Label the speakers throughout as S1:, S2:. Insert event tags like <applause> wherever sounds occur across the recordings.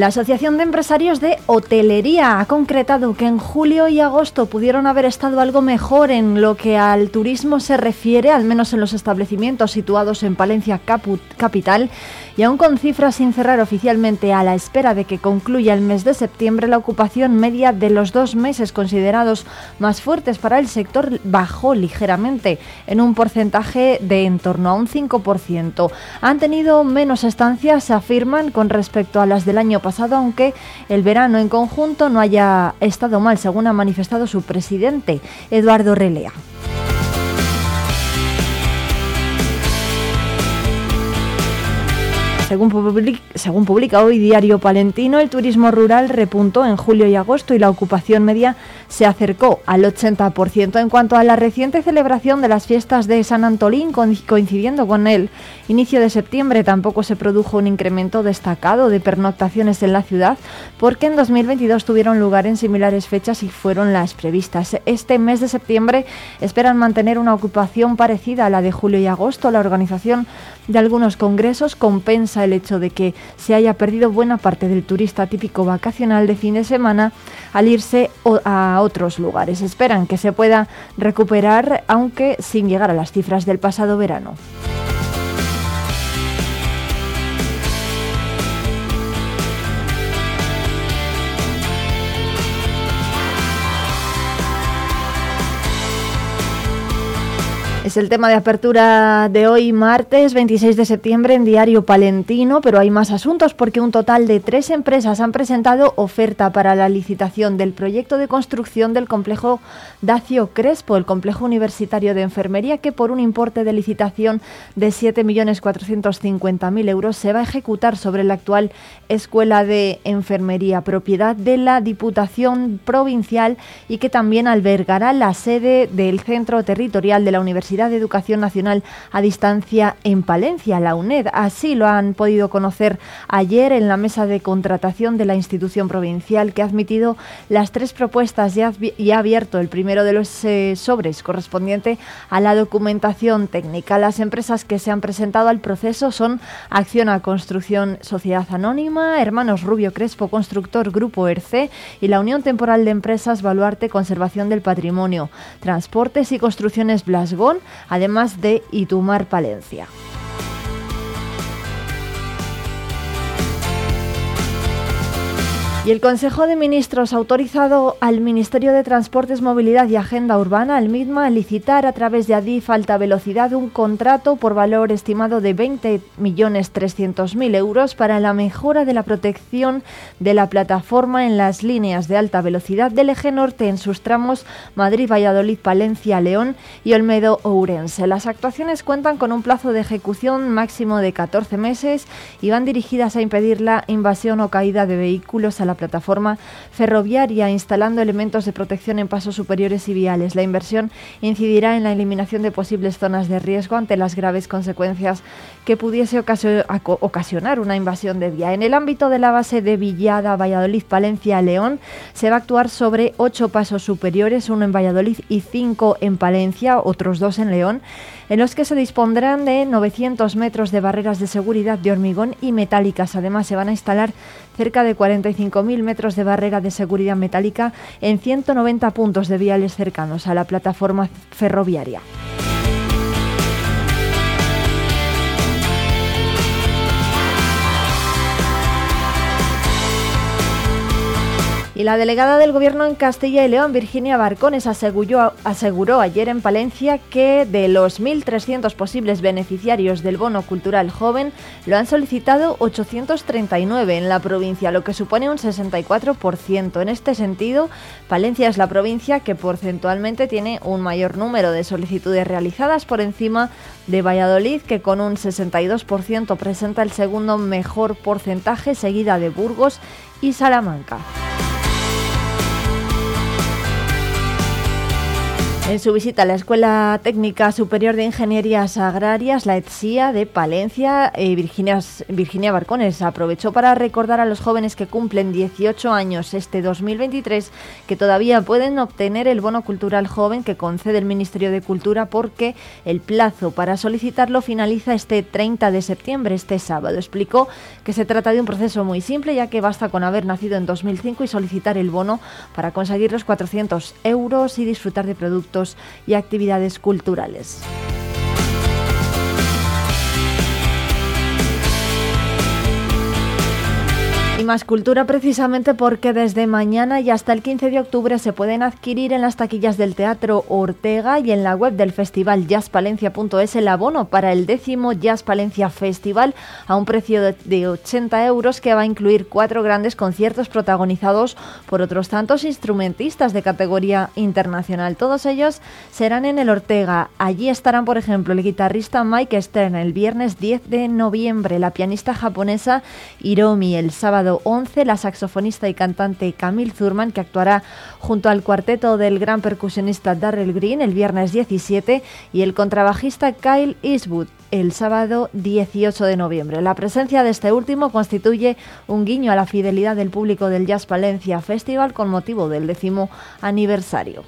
S1: La Asociación de Empresarios de Hotelería ha concretado que en julio y agosto pudieron haber estado algo mejor en lo que al turismo se refiere, al menos en los establecimientos situados en Palencia Capital, y aún con cifras sin cerrar oficialmente a la espera de que concluya el mes de septiembre, la ocupación media de los dos meses considerados más fuertes para el sector bajó ligeramente en un porcentaje de en torno a un 5%. Han tenido menos estancias, se afirman, con respecto a las del año pasado, aunque el verano en conjunto no haya estado mal, según ha manifestado su presidente, Eduardo Relea. Según, publica hoy Diario Palentino, el turismo rural repuntó en julio y agosto y la ocupación media se acercó al 80%. En cuanto a la reciente celebración de las fiestas de San Antolín, coincidiendo con el inicio de septiembre, tampoco se produjo un incremento destacado de pernoctaciones en la ciudad, porque en 2022 tuvieron lugar en similares fechas y fueron las previstas. Este mes de septiembre esperan mantener una ocupación parecida a la de julio y agosto. La organización de algunos congresos compensa el hecho de que se haya perdido buena parte del turista típico vacacional de fin de semana al irse a otros lugares. Esperan que se pueda recuperar, aunque sin llegar a las cifras del pasado verano. Es el tema de apertura de hoy, martes 26 de septiembre, en Diario Palentino, pero hay más asuntos porque un total de tres empresas han presentado oferta para la licitación del proyecto de construcción del complejo Dacio Crespo, el complejo universitario de enfermería, que por un importe de licitación de 7.450.000 euros se va a ejecutar sobre la actual Escuela de Enfermería, propiedad de la Diputación Provincial y que también albergará la sede del Centro Territorial de la Universidad de Educación Nacional a Distancia en Palencia, la UNED. Así lo han podido conocer ayer en la mesa de contratación de la institución provincial que ha admitido las tres propuestas y ha abierto el primero de los eh, sobres correspondiente a la documentación técnica. Las empresas que se han presentado al proceso son Acciona Construcción Sociedad Anónima, Hermanos Rubio Crespo Constructor Grupo ERCE y la Unión Temporal de Empresas Baluarte Conservación del Patrimonio, Transportes y Construcciones Blasgón, además de Itumar Palencia. Y el Consejo de Ministros ha autorizado al Ministerio de Transportes, Movilidad y Agenda Urbana, al MIDMA, a licitar a través de Adif Alta Velocidad un contrato por valor estimado de 20.300.000 euros para la mejora de la protección de la plataforma en las líneas de alta velocidad del eje norte en sus tramos Madrid, Valladolid, Palencia, León y Olmedo, Ourense. Las actuaciones cuentan con un plazo de ejecución máximo de 14 meses y van dirigidas a impedir la invasión o caída de vehículos a la plataforma ferroviaria, instalando elementos de protección en pasos superiores y viales. La inversión incidirá en la eliminación de posibles zonas de riesgo ante las graves consecuencias que pudiese ocasionar una invasión de vía. En el ámbito de la base de Villada, Valladolid, Palencia, León, se va a actuar sobre ocho pasos superiores, uno en Valladolid y cinco en Palencia, otros dos en León en los que se dispondrán de 900 metros de barreras de seguridad de hormigón y metálicas. Además, se van a instalar cerca de 45.000 metros de barrera de seguridad metálica en 190 puntos de viales cercanos a la plataforma ferroviaria. Y la delegada del Gobierno en Castilla y León, Virginia Barcones, aseguró, aseguró ayer en Palencia que de los 1.300 posibles beneficiarios del bono cultural joven, lo han solicitado 839 en la provincia, lo que supone un 64%. En este sentido, Palencia es la provincia que porcentualmente tiene un mayor número de solicitudes realizadas por encima de Valladolid, que con un 62% presenta el segundo mejor porcentaje, seguida de Burgos y Salamanca. En su visita a la Escuela Técnica Superior de Ingenierías Agrarias, la ETSIA de Palencia, eh, Virginia, Virginia Barcones aprovechó para recordar a los jóvenes que cumplen 18 años este 2023 que todavía pueden obtener el bono cultural joven que concede el Ministerio de Cultura porque el plazo para solicitarlo finaliza este 30 de septiembre, este sábado. Explicó que se trata de un proceso muy simple ya que basta con haber nacido en 2005 y solicitar el bono para conseguir los 400 euros y disfrutar de productos y actividades culturales. Y más cultura precisamente porque desde mañana y hasta el 15 de octubre se pueden adquirir en las taquillas del Teatro Ortega y en la web del festival jazzpalencia.es el abono para el décimo Jazz Palencia Festival a un precio de 80 euros que va a incluir cuatro grandes conciertos protagonizados por otros tantos instrumentistas de categoría internacional. Todos ellos serán en el Ortega. Allí estarán, por ejemplo, el guitarrista Mike Stern el viernes 10 de noviembre, la pianista japonesa Hiromi el sábado 11 la saxofonista y cantante Camille Zurman, que actuará junto al cuarteto del gran percusionista Darrell Green el viernes 17 y el contrabajista Kyle Eastwood el sábado 18 de noviembre. La presencia de este último constituye un guiño a la fidelidad del público del Jazz Palencia Festival con motivo del décimo aniversario.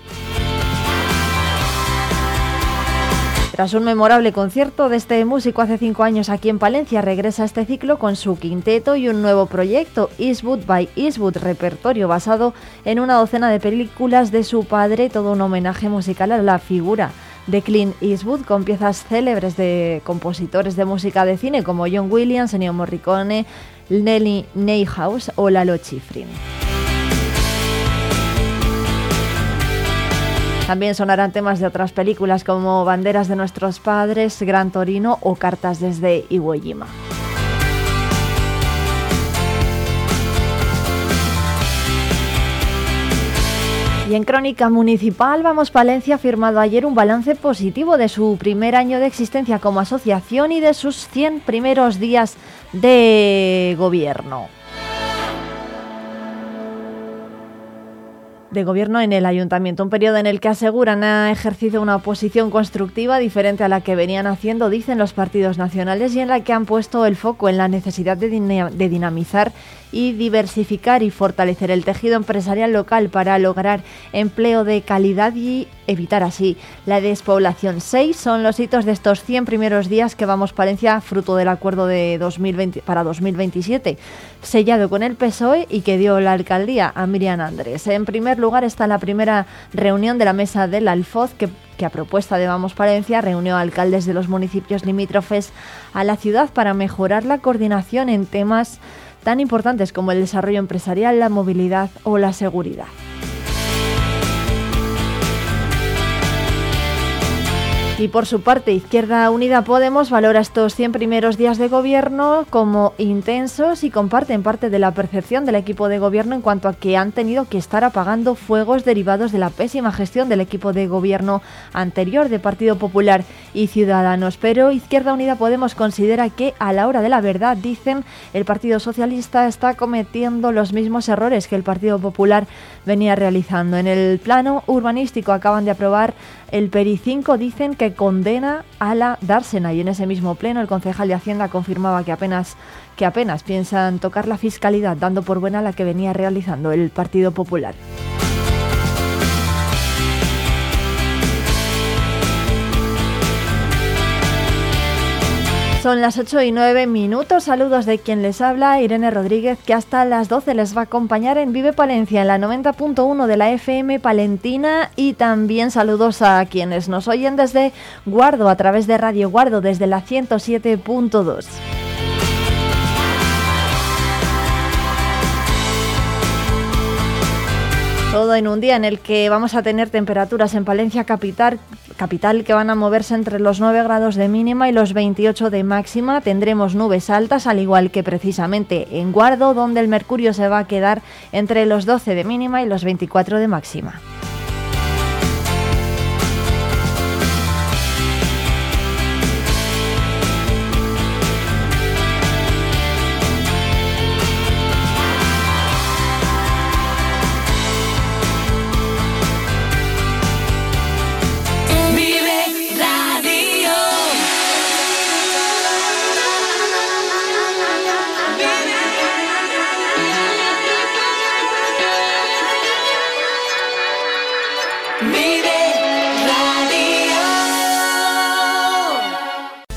S1: Tras un memorable concierto de este músico hace cinco años aquí en Palencia, regresa este ciclo con su quinteto y un nuevo proyecto, Eastwood by Eastwood, repertorio basado en una docena de películas de su padre, todo un homenaje musical a la figura de Clint Eastwood con piezas célebres de compositores de música de cine como John Williams, Ennio Morricone, Nelly Neyhouse o Lalo Schifrin. También sonarán temas de otras películas como Banderas de nuestros padres, Gran Torino o Cartas desde Iwo Jima. Y en Crónica Municipal, Vamos Palencia ha firmado ayer un balance positivo de su primer año de existencia como asociación y de sus 100 primeros días de gobierno. De gobierno en el ayuntamiento, un periodo en el que aseguran ha ejercido una oposición constructiva diferente a la que venían haciendo, dicen los partidos nacionales, y en la que han puesto el foco en la necesidad de, de dinamizar y diversificar y fortalecer el tejido empresarial local para lograr empleo de calidad y evitar así la despoblación. Seis son los hitos de estos 100 primeros días que vamos Palencia, fruto del acuerdo de 2020 para 2027, sellado con el PSOE y que dio la alcaldía a Miriam Andrés. En primer lugar está la primera reunión de la mesa del Alfoz que que a propuesta de Vamos Palencia reunió a alcaldes de los municipios limítrofes a la ciudad para mejorar la coordinación en temas tan importantes como el desarrollo empresarial, la movilidad o la seguridad. Y por su parte, Izquierda Unida Podemos valora estos 100 primeros días de gobierno como intensos y comparten parte de la percepción del equipo de gobierno en cuanto a que han tenido que estar apagando fuegos derivados de la pésima gestión del equipo de gobierno anterior de Partido Popular y Ciudadanos. Pero Izquierda Unida Podemos considera que a la hora de la verdad, dicen, el Partido Socialista está cometiendo los mismos errores que el Partido Popular venía realizando. En el plano urbanístico acaban de aprobar el PERI 5, dicen que condena a la dársena y en ese mismo pleno el concejal de Hacienda confirmaba que apenas que apenas piensan tocar la fiscalidad dando por buena la que venía realizando el Partido Popular. Son las 8 y 9 minutos. Saludos de quien les habla, Irene Rodríguez, que hasta las 12 les va a acompañar en Vive Palencia, en la 90.1 de la FM Palentina. Y también saludos a quienes nos oyen desde Guardo, a través de Radio Guardo, desde la 107.2. Todo en un día en el que vamos a tener temperaturas en Palencia capital, capital que van a moverse entre los 9 grados de mínima y los 28 de máxima. Tendremos nubes altas, al igual que precisamente en Guardo, donde el mercurio se va a quedar entre los 12 de mínima y los 24 de máxima.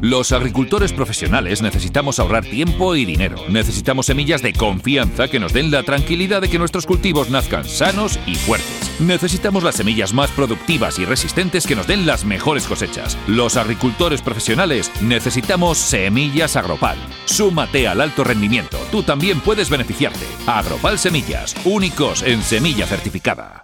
S2: Los agricultores profesionales necesitamos ahorrar tiempo y dinero. Necesitamos semillas de confianza que nos den la tranquilidad de que nuestros cultivos nazcan sanos y fuertes. Necesitamos las semillas más productivas y resistentes que nos den las mejores cosechas. Los agricultores profesionales necesitamos semillas Agropal. Súmate al alto rendimiento. Tú también puedes beneficiarte. Agropal Semillas, únicos en semilla certificada.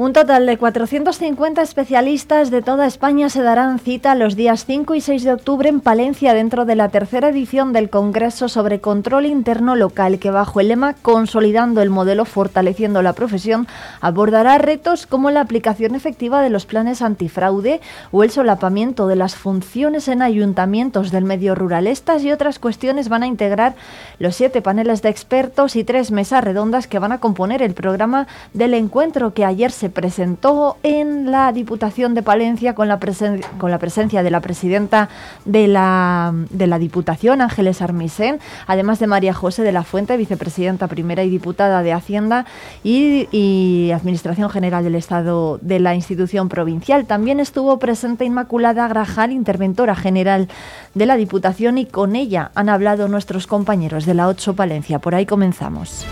S1: Un total de 450 especialistas de toda España se darán cita los días 5 y 6 de octubre en Palencia dentro de la tercera edición del Congreso sobre Control Interno Local que bajo el lema Consolidando el modelo, fortaleciendo la profesión, abordará retos como la aplicación efectiva de los planes antifraude o el solapamiento de las funciones en ayuntamientos del medio rural. Estas y otras cuestiones van a integrar los siete paneles de expertos y tres mesas redondas que van a componer el programa del encuentro que ayer se presentó en la Diputación de Palencia con la, con la presencia de la presidenta de la, de la Diputación, Ángeles Armisen, además de María José de la Fuente, vicepresidenta primera y diputada de Hacienda y, y Administración General del Estado de la institución provincial. También estuvo presente Inmaculada Grajal, interventora general de la Diputación, y con ella han hablado nuestros compañeros de la 8 Palencia. Por ahí comenzamos.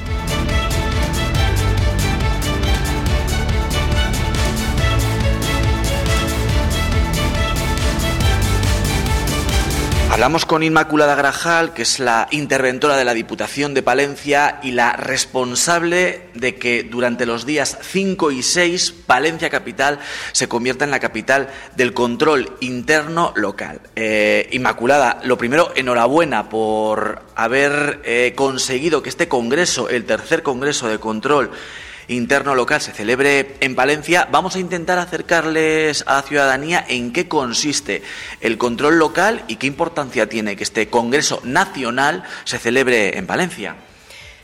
S3: Hablamos con Inmaculada Grajal, que es la interventora de la Diputación de Palencia y la responsable de que durante los días 5 y 6 Palencia Capital se convierta en la capital del control interno local. Eh, Inmaculada, lo primero, enhorabuena por haber eh, conseguido que este Congreso, el tercer Congreso de Control, interno local se celebre en Palencia, vamos a intentar acercarles a la ciudadanía en qué consiste el control local y qué importancia tiene que este Congreso Nacional se celebre en Palencia.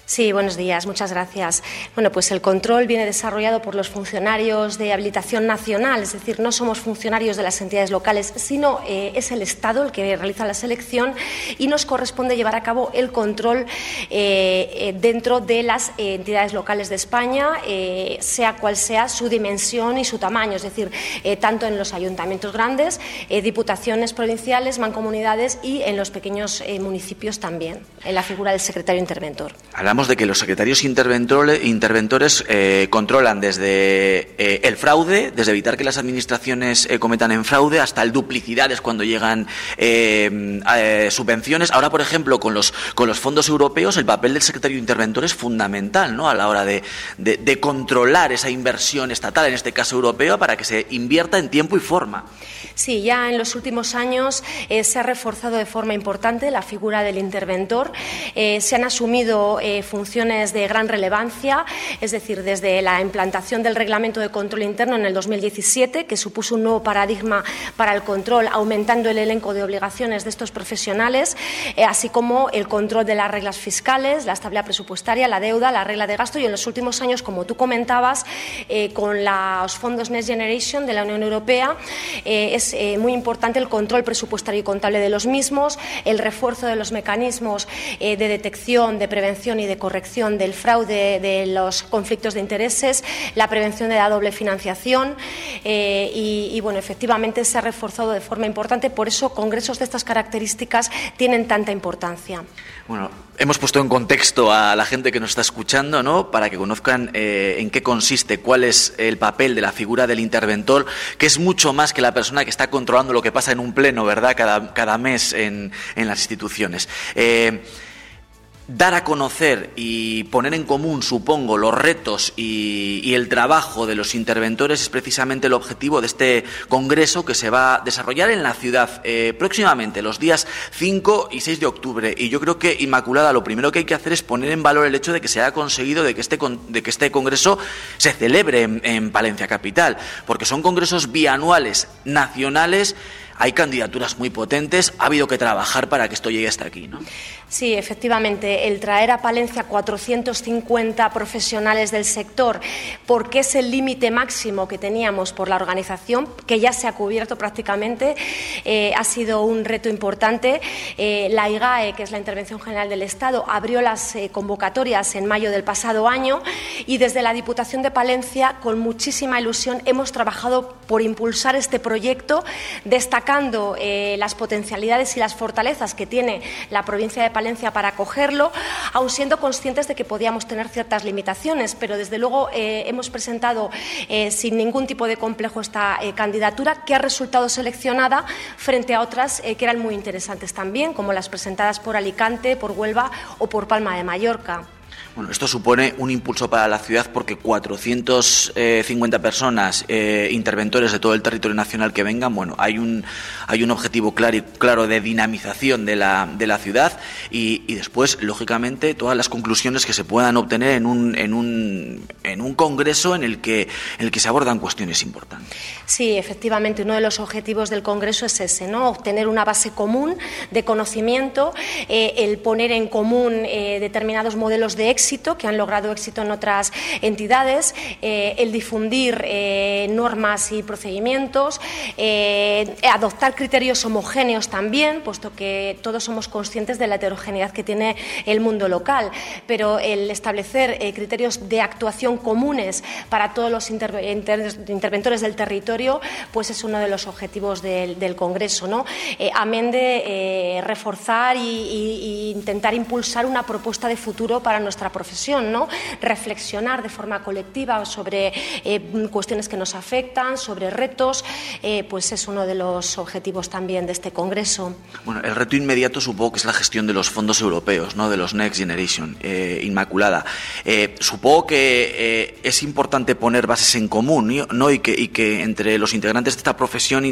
S4: Sí, buenos días, muchas gracias. Bueno, pues el control viene desarrollado por los funcionarios de habilitación nacional, es decir, no somos funcionarios de las entidades locales, sino eh, es el Estado el que realiza la selección y nos corresponde llevar a cabo el control eh, eh, dentro de las entidades locales de España, sea cual sea su dimensión y su tamaño, es decir, tanto en los ayuntamientos grandes, diputaciones provinciales, mancomunidades y en los pequeños municipios también, en la figura del secretario interventor
S3: hablamos de que los secretarios interventores eh, controlan desde eh, el fraude, desde evitar que las administraciones eh, cometan en fraude, hasta el duplicidades cuando llegan subvenciones. Ahora, por ejemplo, con los, con los fondos europeos, el papel del secretario interventor es fundamental ¿no? a la hora de, de controlar esa inversión estatal, en este caso europeo, para que se invierta en tiempo y forma.
S4: Sí, ya en los últimos años se ha reforzado de forma importante la figura del interventor. se han asumido funciones de gran relevancia, es decir, desde la implantación del Reglamento de Control Interno en el 2017, que supuso un nuevo paradigma para el control, aumentando el elenco de obligaciones de estos profesionales, eh, así como el control de las reglas fiscales, la estabilidad presupuestaria, la deuda, la regla de gasto y en los últimos años, como tú comentabas, eh, con los fondos Next Generation de la Unión Europea, es muy importante el control presupuestario y contable de los mismos, el refuerzo de los mecanismos de detección, de prevención y de corrección del fraude, de los conflictos de intereses, la prevención de la doble financiación eh, y, bueno, efectivamente se ha reforzado de forma importante. Por eso congresos de estas características tienen tanta importancia.
S3: Bueno, hemos puesto en contexto a la gente que nos está escuchando, ¿no? Para que conozcan eh, en qué consiste, cuál es el papel de la figura del interventor, que es mucho más que la persona que está controlando lo que pasa en un pleno, ¿verdad? Cada, cada mes en, en las instituciones. Eh, dar a conocer y poner en común, supongo, los retos y, el trabajo de los interventores es precisamente el objetivo de este congreso que se va a desarrollar en la ciudad eh, próximamente, los días 5 y 6 de octubre. Y yo creo que, Inmaculada, lo primero que hay que hacer es poner en valor el hecho de que se haya conseguido de que este, de que este congreso se celebre en, en Palencia Capital, porque son congresos bianuales nacionales hay candidaturas muy potentes, ha habido que trabajar para que esto llegue hasta aquí, ¿no?
S4: Sí, efectivamente, el traer a Palencia 450 profesionales del sector, porque es el límite máximo que teníamos por la organización, que ya se ha cubierto prácticamente, eh, ha sido un reto importante. Eh, la IGAE, que es la Intervención General del Estado, abrió las eh, convocatorias en mayo del pasado año y desde la Diputación de Palencia, con muchísima ilusión, hemos trabajado por impulsar este proyecto, destacando las potencialidades y las fortalezas que tiene la provincia de Palencia para acogerlo, aun siendo conscientes de que podíamos tener ciertas limitaciones, pero desde luego eh, hemos presentado eh, sin ningún tipo de complejo esta eh, candidatura que ha resultado seleccionada frente a otras que eran muy interesantes también, como las presentadas por Alicante, por Huelva o por Palma de Mallorca.
S3: Bueno, esto supone un impulso para la ciudad porque 450 personas, eh, interventores de todo el territorio nacional que vengan, bueno, hay un, hay un objetivo claro, claro de dinamización de la, de la ciudad y, después, lógicamente, todas las conclusiones que se puedan obtener en un, en un, en un congreso en el, que, en el que se abordan cuestiones importantes.
S4: Sí, efectivamente, uno de los objetivos del congreso es ese, ¿no? Obtener una base común de conocimiento, eh, el poner en común eh, determinados modelos de éxito que han logrado éxito en otras entidades, eh, el difundir eh, normas y procedimientos, eh, adoptar criterios homogéneos también, puesto que todos somos conscientes de la heterogeneidad que tiene el mundo local, pero el establecer criterios de actuación comunes para todos los interventores del territorio, pues es uno de los objetivos del, Congreso, ¿no? amén de reforzar e intentar impulsar una propuesta de futuro para nuestra profesión, ¿no? reflexionar de forma colectiva sobre eh, cuestiones que nos afectan, sobre retos, eh, pues es uno de los objetivos también de este Congreso.
S3: Bueno, el reto inmediato supongo que es la gestión de los fondos europeos, ¿no? de los Next Generation, eh, Inmaculada. Supongo que es importante poner bases en común ¿no? y, que, y que entre los integrantes de esta profesión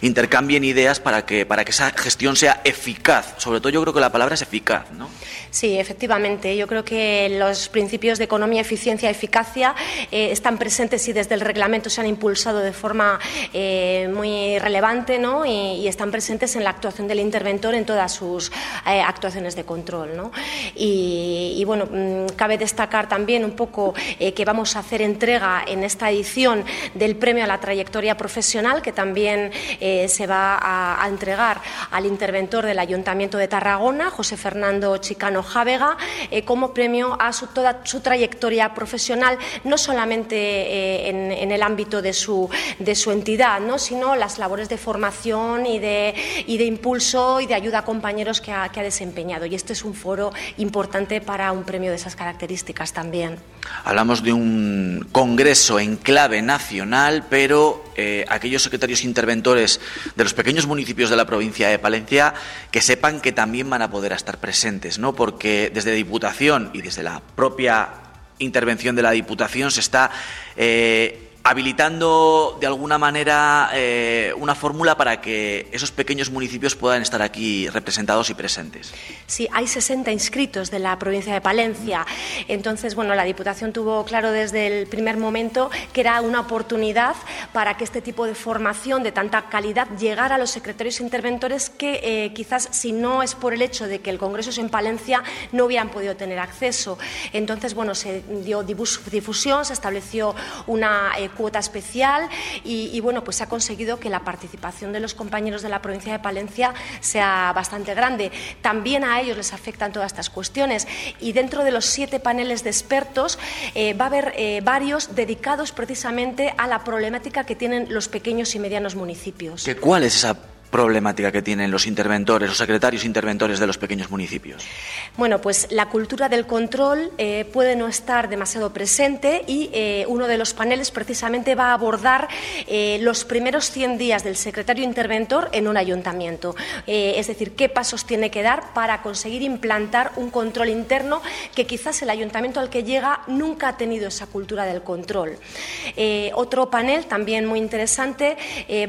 S3: intercambien ideas para que, para que esa gestión sea eficaz. Sobre todo yo creo que la palabra es eficaz. ¿no?
S4: Sí, efectivamente. Yo creo que los principios de economía, eficiencia y eficacia eh, están presentes y desde el reglamento se han impulsado de forma eh, muy relevante ¿no? y, están presentes en la actuación del interventor en todas sus eh, actuaciones de control. ¿no? Y, bueno, mm, cabe destacar también un poco que vamos a hacer entrega en esta edición del premio a la trayectoria profesional que también se va a, entregar al interventor del Ayuntamiento de Tarragona, José Fernando Chicano Javega eh, como premio a su, toda su trayectoria profesional, no solamente eh, en, el ámbito de su, de su entidad, ¿no? sino las labores de formación y de, y de impulso y de ayuda a compañeros que ha, que ha desempeñado. Y este es un foro importante para un premio de esas características también.
S3: Hablamos de un congreso en clave nacional, pero eh, aquellos secretarios interventores de los pequeños municipios de la provincia de Palencia que sepan que también van a poder estar presentes, ¿no? Porque desde Diputación y desde la propia intervención de la Diputación se está eh, habilitando de alguna manera eh, una fórmula para que esos pequeños municipios puedan estar aquí representados y presentes.
S4: Sí, hay 60 inscritos de la provincia de Palencia. Entonces, bueno, la Diputación tuvo claro desde el primer momento que era una oportunidad para que este tipo de formación de tanta calidad llegara a los secretarios interventores que eh, quizás si no es por el hecho de que el Congreso es en Palencia no hubieran podido tener acceso. Entonces, bueno, se dio difusión, se estableció una eh, cuota especial y, bueno, pues se ha conseguido que la participación de los compañeros de la provincia de Palencia sea bastante grande. También a ellos les afectan todas estas cuestiones y dentro de los siete paneles de expertos eh, va a haber eh, varios dedicados precisamente a la problemática que tienen los pequeños y medianos municipios.
S3: ¿Cuál es esa problemática que tienen los interventores, los secretarios interventores de los pequeños municipios?
S4: Bueno, pues la cultura del control eh, puede no estar demasiado presente y eh, uno de los paneles precisamente va a abordar eh, los primeros 100 días del secretario interventor en un ayuntamiento. es decir, qué pasos tiene que dar para conseguir implantar un control interno que quizás el ayuntamiento al que llega nunca ha tenido esa cultura del control. otro panel también muy interesante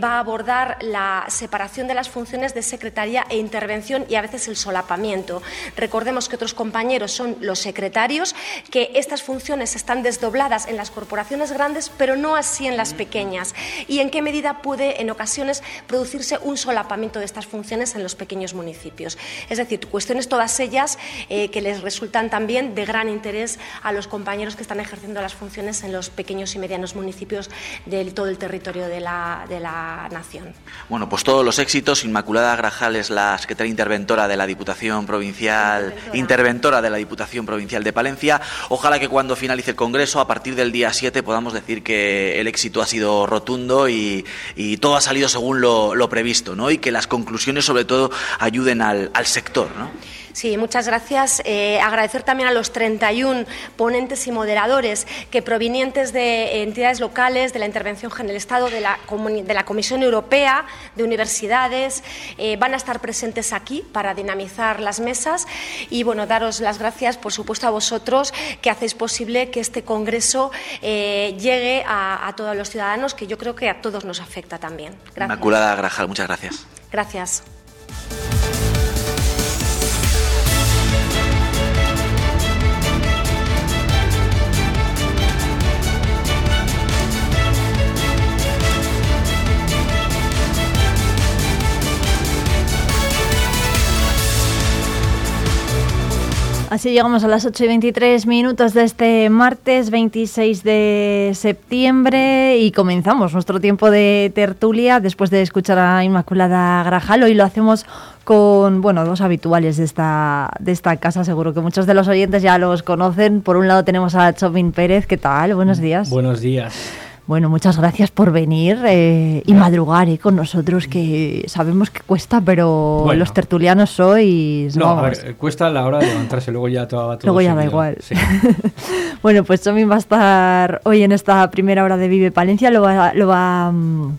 S4: va a abordar la separación de las funciones de secretaría e intervención y a veces el solapamiento. Recordemos que otros compañeros son los secretarios, que estas funciones están desdobladas en las corporaciones grandes, pero no así en las pequeñas. Y en qué medida puede en ocasiones producirse un solapamiento de estas funciones en los pequeños municipios. Es decir, cuestiones todas ellas eh, que les resultan también de gran interés a los compañeros que están ejerciendo las funciones en los pequeños y medianos municipios de todo el territorio de la, de la nación.
S3: Bueno, pues todos los éxitos. Inmaculada Grajal es la secretaria interventora de la Diputación Provincial, interventora. de la Diputación Provincial de Palencia. Ojalá que cuando finalice el Congreso, a partir del día 7, podamos decir que el éxito ha sido rotundo y, todo ha salido según lo, previsto, ¿no? Y que las conclusiones, sobre todo, ayuden al, al sector, ¿no?
S4: Sí, muchas gracias. Eh, agradecer también a los 31 ponentes y moderadores que provenientes de entidades locales, de la Intervención General Estado, de la, de la Comisión Europea, de universidades, eh, van a estar presentes aquí para dinamizar las mesas y bueno, daros las gracias, por supuesto, a vosotros que hacéis posible que este Congreso eh, llegue a, a, todos los ciudadanos, que yo creo que a todos nos afecta también.
S3: Gracias. Inmaculada Grajal, muchas gracias.
S4: Gracias.
S1: Así llegamos a las 8 y 23 minutos de este martes 26 de septiembre y comenzamos nuestro tiempo de tertulia después de escuchar a Inmaculada Grajal. Hoy lo hacemos con bueno dos habituales de esta de esta casa. Seguro que muchos de los oyentes ya los conocen. Por un lado tenemos a Chomín Pérez. Qué tal buenos días.
S5: buenos días
S1: bueno, muchas gracias por venir eh, y madrugar eh, con nosotros, que sabemos que cuesta, pero los tertulianos sois...
S5: No, a ver, cuesta la hora de levantarse, luego ya todo,
S1: Luego ya da igual. <laughs> bueno, pues Tommy va a estar hoy en esta primera hora de Vive Palencia, lo va... Lo va mm,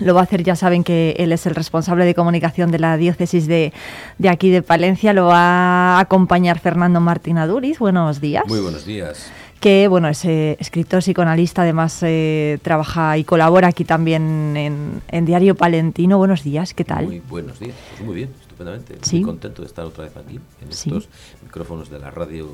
S1: lo va a hacer, ya saben que él es el responsable de comunicación de la diócesis de, de aquí de Palencia. Lo va a acompañar Fernando Martín Aduriz. Buenos días.
S6: Muy buenos días
S1: que bueno, es eh, escritor, psicoanalista, además eh, trabaja y colabora aquí también en, Diario Palentino. Buenos días, ¿qué tal?
S6: Muy buenos días, pues muy bien, estupendamente. Muy contento de estar otra vez aquí, en estos micrófonos de la radio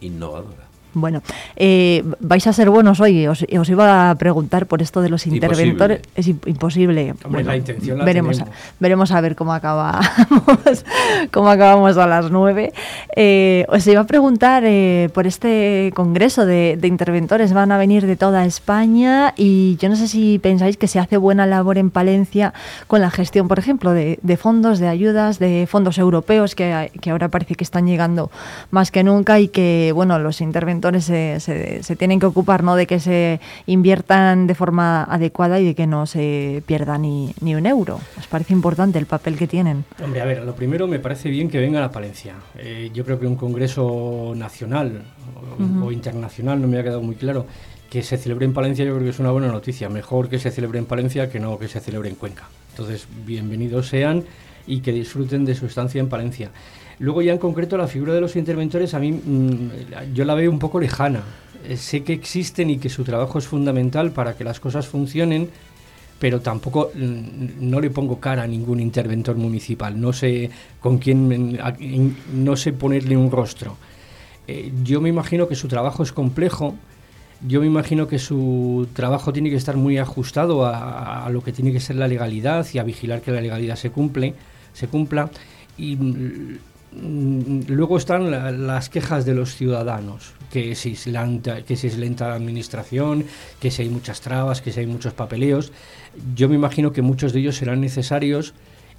S6: innovadora.
S1: Bueno, eh, vais a ser buenos hoy. Os, iba a preguntar por esto de los interventores. Es imposible.
S5: la intención
S1: veremos, a, veremos a ver cómo acabamos, <laughs> cómo acabamos a las nueve. Eh, os iba a preguntar eh, por este congreso de, interventores. Van a venir de toda España y yo no sé si pensáis que se hace buena labor en Palencia con la gestión, por ejemplo, de, fondos, de ayudas, de fondos europeos que, que ahora parece que están llegando más que nunca y que, bueno, los interventores se, se, tienen que ocupar ¿no? de que se inviertan de forma adecuada y de que no se pierda ni, ni un euro. ¿Os parece importante el papel que tienen?
S5: Hombre, a ver, lo primero me parece bien que venga a Palencia. Eh, yo creo que un congreso nacional o, internacional, no me ha quedado muy claro, que se celebre en Palencia yo creo que es una buena noticia. Mejor que se celebre en Palencia que no que se celebre en Cuenca. Entonces, bienvenidos sean y que disfruten de su estancia en Palencia. Luego ya en concreto la figura de los interventores a mí mm, yo la veo un poco lejana. Eh, sé que existen y que su trabajo es fundamental para que las cosas funcionen, pero tampoco mm, no le pongo cara a ningún interventor municipal. No sé con quién, no sé ponerle un rostro. Eh, yo me imagino que su trabajo es complejo. Yo me imagino que su trabajo tiene que estar muy ajustado a, a lo que tiene que ser la legalidad y a vigilar que la legalidad se cumple, se cumpla. Y Mm, luego están las quejas de los ciudadanos, que si, es lenta, que si es lenta la administración, que si hay muchas trabas, que si hay muchos papeleos. Yo me imagino que muchos de ellos serán necesarios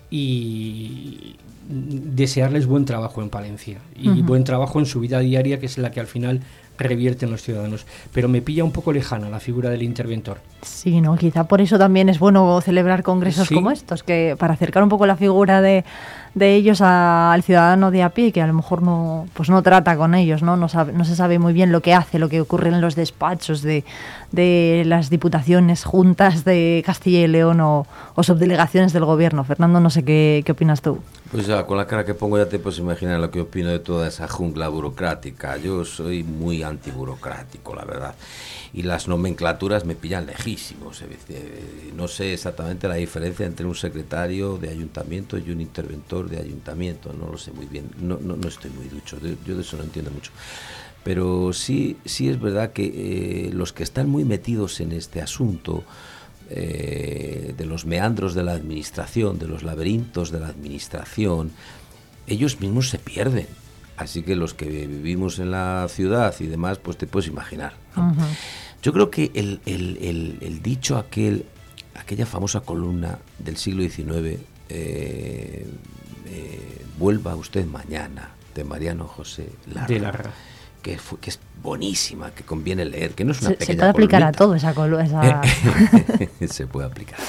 S5: y desearles buen trabajo en Palencia y buen trabajo en su vida diaria, que es la que al final revierten los ciudadanos. Pero me pilla un poco lejana la figura del interventor.
S1: Sí, ¿no? Quizá por eso también es bueno celebrar congresos como estos, que para acercar un poco la figura de, de ellos al ciudadano de a pie, que a lo mejor no, pues no trata con ellos, ¿no? No, sabe, no se sabe muy bien lo que hace, lo que ocurre en los despachos de, de las diputaciones juntas de Castilla y León o, subdelegaciones del gobierno. Fernando, no sé qué, qué opinas tú.
S6: Pues ya, con la cara que pongo ya te puedes imaginar lo que opino de toda esa jungla burocrática. Yo soy muy antiburocrático, la verdad. Y las nomenclaturas me pillan lejísimos. No sé exactamente la diferencia entre un secretario de ayuntamiento y un interventor de ayuntamiento. No lo sé muy bien. No, no, no estoy muy ducho. Yo de eso no entiendo mucho. Pero sí, sí es verdad que eh, los que están muy metidos en este asunto, eh, de los meandros de la administración, de los laberintos de la administración, ellos mismos se pierden. Así que los que vivimos en la ciudad y demás, pues te puedes imaginar. Yo creo que el, dicho aquel, aquella famosa columna del siglo XIX, eh, vuelva usted mañana, de Mariano José Larra que, que es buenísima, que conviene leer, que no es una
S1: se, Se <laughs> puede aplicar a todo esa columna.
S6: se puede aplicar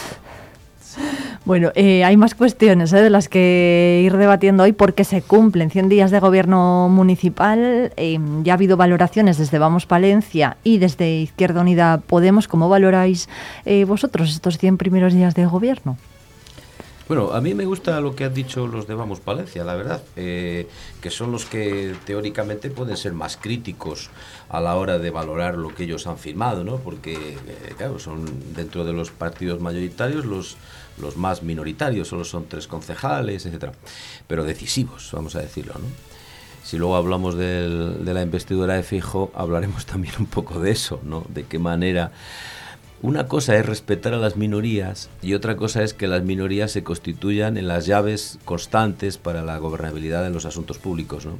S1: Bueno, eh, hay más cuestiones eh, de las que ir debatiendo hoy porque se cumplen 100 días de gobierno municipal. Eh, ya ha habido valoraciones desde Vamos Palencia y desde Izquierda Unida Podemos. ¿Cómo valoráis vosotros estos 100 primeros días de gobierno?
S6: Bueno, a mí me gusta lo que han dicho los de Vamos Palencia, la verdad, eh, que son los que teóricamente pueden ser más críticos a la hora de valorar lo que ellos han firmado, ¿no? Porque, eh, claro, son dentro de los partidos mayoritarios los, los más minoritarios, solo son tres concejales, etcétera, pero decisivos, vamos a decirlo, ¿no? Si luego hablamos de la investidura de Fijo, hablaremos <laughs> también un poco de eso, ¿no? De qué manera una cosa es respetar a las minorías y otra cosa es que las minorías se constituyan en las llaves constantes para la gobernabilidad en los asuntos públicos. ¿no?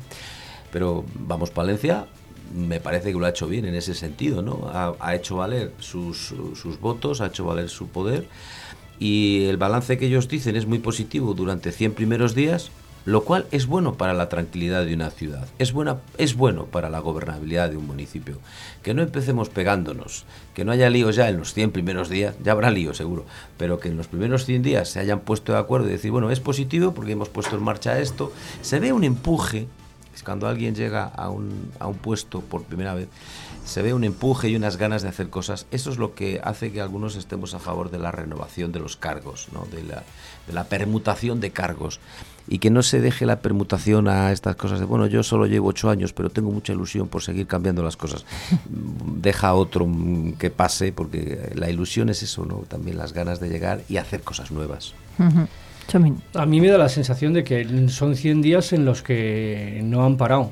S6: Pero vamos, Palencia me parece que lo ha hecho bien en ese sentido, ¿no? Ha, hecho valer sus, sus, votos, ha hecho valer su poder y el balance que ellos dicen es muy positivo durante 100 primeros días lo cual es bueno para la tranquilidad de una ciudad, es, buena, es bueno para la gobernabilidad de un municipio. Que no empecemos pegándonos, que no haya líos ya en los 100 primeros días, ya habrá líos seguro, pero que en los primeros 100 días se hayan puesto de acuerdo y decir, bueno, es positivo porque hemos puesto en marcha esto, se ve un empuje, cuando alguien llega a un, a un puesto por primera vez, se ve un empuje y unas ganas de hacer cosas. Eso es lo que hace que algunos estemos a favor de la renovación de los cargos, ¿no? de, la, de la permutación de cargos y que no se deje la permutación a estas cosas de, bueno, yo solo llevo ocho años, pero tengo mucha ilusión por seguir cambiando las cosas. <laughs> Deja a otro que pase, porque la ilusión es eso, ¿no? También las ganas de llegar y hacer cosas nuevas.
S5: A mí me da la sensación de que son 100 días en los que no han parado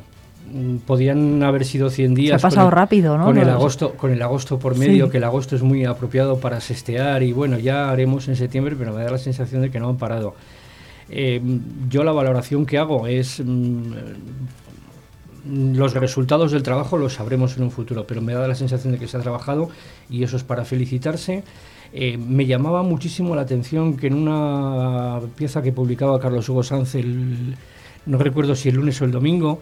S5: podían haber sido 100 días.
S1: Se ha pasado rápido, ¿no?
S5: Con el, agosto, con el agosto por medio, que el agosto es muy apropiado para sestear y bueno, ya haremos en septiembre, pero me da la sensación de que no han parado. Eh, yo la valoración que hago es mm, los resultados del trabajo los sabremos en un futuro, pero me da la sensación de que se ha trabajado y eso es para felicitarse. Eh, me llamaba muchísimo la atención que en una pieza que publicaba Carlos Hugo Sanz, no recuerdo si el lunes o el domingo,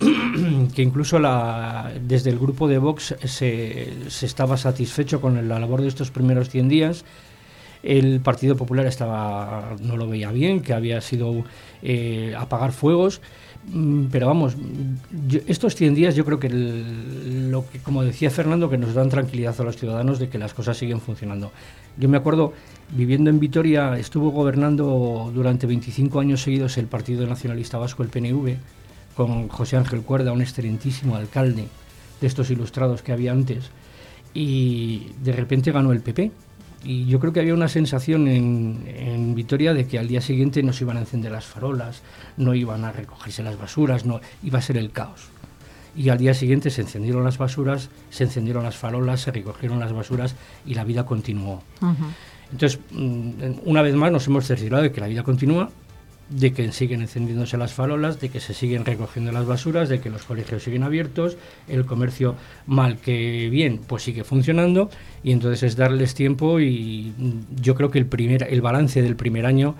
S5: <clears throat> que incluso la, desde el grupo de Vox se, estaba satisfecho con la labor de estos primeros 100 días el Partido Popular estaba no lo veía bien, que había sido eh, apagar fuegos. Mm, pero vamos, estos 100 días yo creo que lo que, como decía Fernando, que nos dan tranquilidad a los ciudadanos de que las cosas siguen funcionando. Yo me acuerdo, viviendo en Vitoria, estuvo gobernando durante 25 años seguidos el Partido Nacionalista Vasco, el PNV, con José Ángel Cuerda, un excelentísimo alcalde de estos ilustrados que había antes, y de repente ganó el PP y yo creo que había una sensación en, en, Vitoria de que al día siguiente no se iban a encender las farolas, no iban a recogerse las basuras, no iba a ser el caos. Y al día siguiente se encendieron las basuras, se encendieron las farolas, se recogieron las basuras y la vida continuó. Entonces, mm, una vez más nos hemos cerciorado de que la vida continúa de que siguen encendiéndose las farolas, de que se siguen recogiendo las basuras, de que los colegios siguen abiertos, el comercio mal que bien, pues sigue funcionando y entonces es darles tiempo y yo creo que el primer el balance del primer año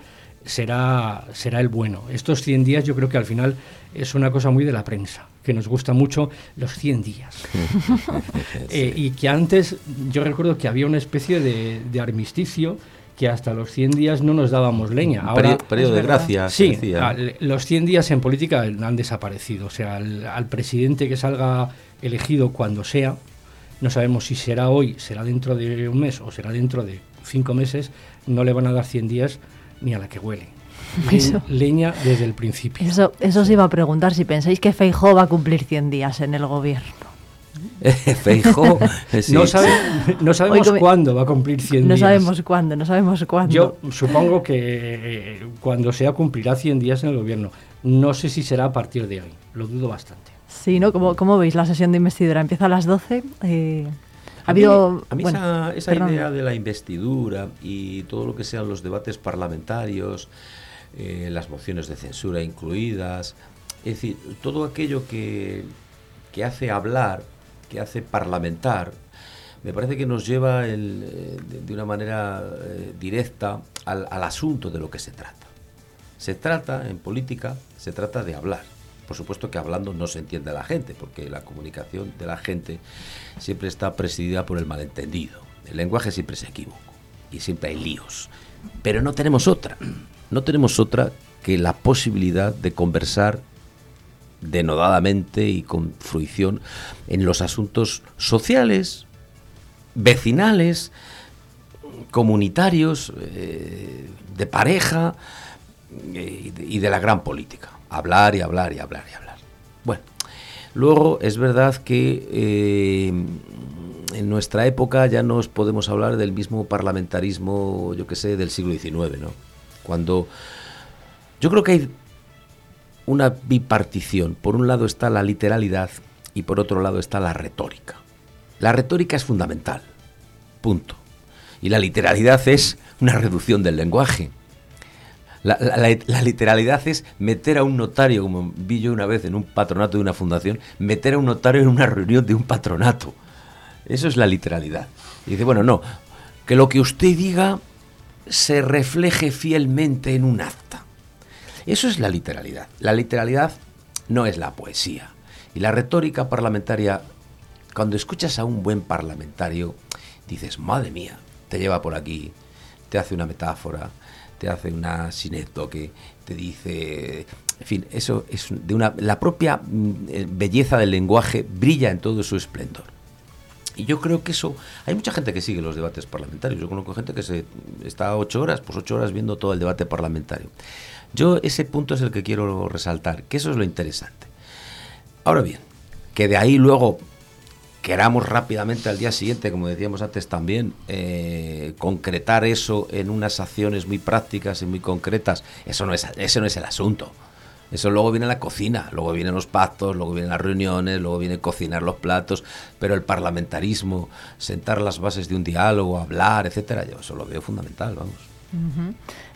S5: será será el bueno. Estos 100 días yo creo que al final es una cosa muy de la prensa, que nos gusta mucho los 100 días. <laughs> Eh, y que antes yo recuerdo que había una especie de, de armisticio que hasta los 100 días no nos dábamos leña.
S6: Ahora, periodo de gracia.
S5: Sí, los 100 días en política han desaparecido. O sea, al, presidente que salga elegido cuando sea, no sabemos si será hoy, será dentro de un mes o será dentro de cinco meses, no le van a dar 100 días ni a la que huele. <laughs> Leña desde el principio.
S1: Eso, eso os iba a preguntar, si pensáis que Feijó va a cumplir 100 días en el gobierno. <laughs>
S6: Feijó. <laughs>
S5: no, sabemos cuándo va a cumplir 100
S1: no
S5: días.
S1: No sabemos cuándo, no sabemos cuándo.
S5: Yo supongo que eh, cuando sea cumplirá 100 días en el gobierno. No sé si será a partir de hoy, lo dudo bastante.
S1: Sí, ¿no? ¿Cómo, veis la sesión de investidura? Empieza a las 12.
S6: Eh, ha habido, a mí esa, idea de la investidura y todo lo que sean los debates parlamentarios, eh, las mociones de censura incluidas, es decir, todo aquello que, que hace hablar que hace parlamentar, me parece que nos lleva eh, de, una manera eh, directa al, asunto de lo que se trata. Se trata, en política, se trata de hablar. Por supuesto que hablando no se entiende a la gente, porque la comunicación de la gente siempre está presidida por el malentendido. El lenguaje siempre se equivoca y siempre hay líos. Pero no tenemos otra. No tenemos otra que la posibilidad de conversar denodadamente y con fruición en los asuntos sociales, vecinales, comunitarios, eh, de pareja eh, y de la gran política. Hablar y hablar y hablar y hablar. Bueno, luego es verdad que eh, en nuestra época ya no podemos hablar del mismo parlamentarismo, yo que sé, del siglo XIX, ¿no? Cuando yo creo que hay una bipartición. Por un lado está la literalidad y por otro lado está la retórica. La retórica es fundamental, punto. Y la literalidad es una reducción del lenguaje. La, literalidad es meter a un notario, como vi yo una vez en un patronato de una fundación, meter a un notario en una reunión de un patronato. Eso es la literalidad. Y dice, bueno, no, que lo que usted diga se refleje fielmente en un acta. Eso es la literalidad. La literalidad no es la poesía. Y la retórica parlamentaria, cuando escuchas a un buen parlamentario, dices, madre mía, te lleva por aquí, te hace una metáfora, te hace una sinécdoque, te dice, en fin, eso es de una la propia mm, eh, belleza del lenguaje brilla en todo su esplendor. Y yo creo que eso, hay mucha gente que sigue los debates parlamentarios. Yo conozco gente que se está ocho horas, pues ocho horas viendo todo el debate parlamentario. Yo ese punto es el que quiero resaltar, que eso es lo interesante. Ahora bien, que de ahí luego queramos rápidamente al día siguiente, como decíamos antes también, eh, concretar eso en unas acciones muy prácticas y muy concretas, eso no es, ese no es el asunto. Eso luego viene la cocina, luego vienen los pactos, luego vienen las reuniones, luego viene cocinar los platos, pero el parlamentarismo, sentar las bases de un diálogo, hablar, etcétera, yo eso lo veo fundamental, vamos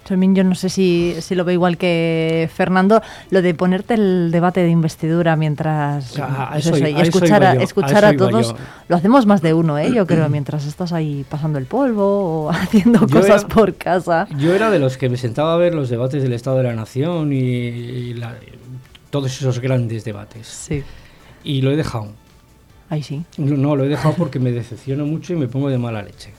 S1: yo no sé si, lo ve igual que Fernando, lo de ponerte el debate de investidura mientras y escuchar a, escuchar a, todos, lo hacemos más de uno, ¿eh? yo creo, mientras estás ahí pasando el polvo o <laughs> haciendo cosas por casa.
S5: Yo era de los que me sentaba a ver los debates del Estado de la Nación y, todos esos grandes debates.
S1: Sí.
S5: Y lo he dejado.
S1: Ahí sí.
S5: No, lo he dejado porque me decepciono mucho y me pongo de mala leche.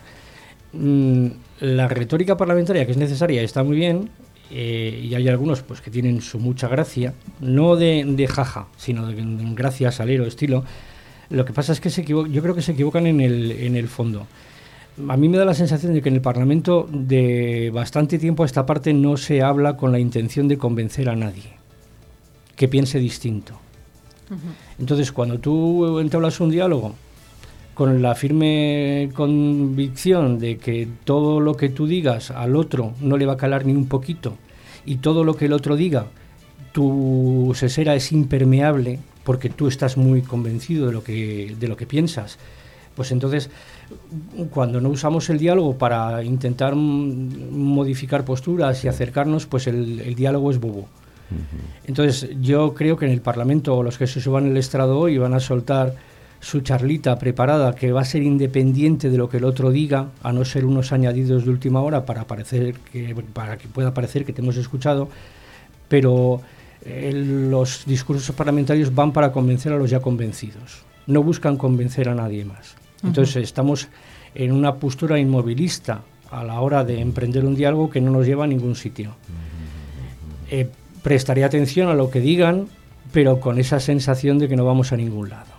S5: mm, la retórica parlamentaria que es necesaria está muy bien, eh, y hay algunos pues que tienen su mucha gracia, no de, de jaja, sino de, de gracia, salero, estilo. Lo que pasa es que se yo creo que se equivocan en el, en el fondo. A mí me da la sensación de que en el Parlamento de bastante tiempo a esta parte no se habla con la intención de convencer a nadie que piense distinto. Entonces, cuando tú entablas un diálogo con la firme convicción de que todo lo que tú digas al otro no le va a calar ni un poquito y todo lo que el otro diga, tu sesera es impermeable porque tú estás muy convencido de lo que, de lo que piensas, pues entonces cuando no usamos el diálogo para intentar modificar posturas y acercarnos, pues el, el diálogo es bobo. Entonces yo creo que en el Parlamento los que se suban el estrado hoy van a soltar su charlita preparada que va a ser independiente de lo que el otro diga, a no ser unos añadidos de última hora para, parecer que, para que pueda parecer que te hemos escuchado, pero eh, los discursos parlamentarios van para convencer a los ya convencidos, no buscan convencer a nadie más. Entonces uh -huh. estamos en una postura inmovilista a la hora de emprender un diálogo que no nos lleva a ningún sitio. Eh, prestaría atención a lo que digan, pero con esa sensación de que no vamos a ningún lado.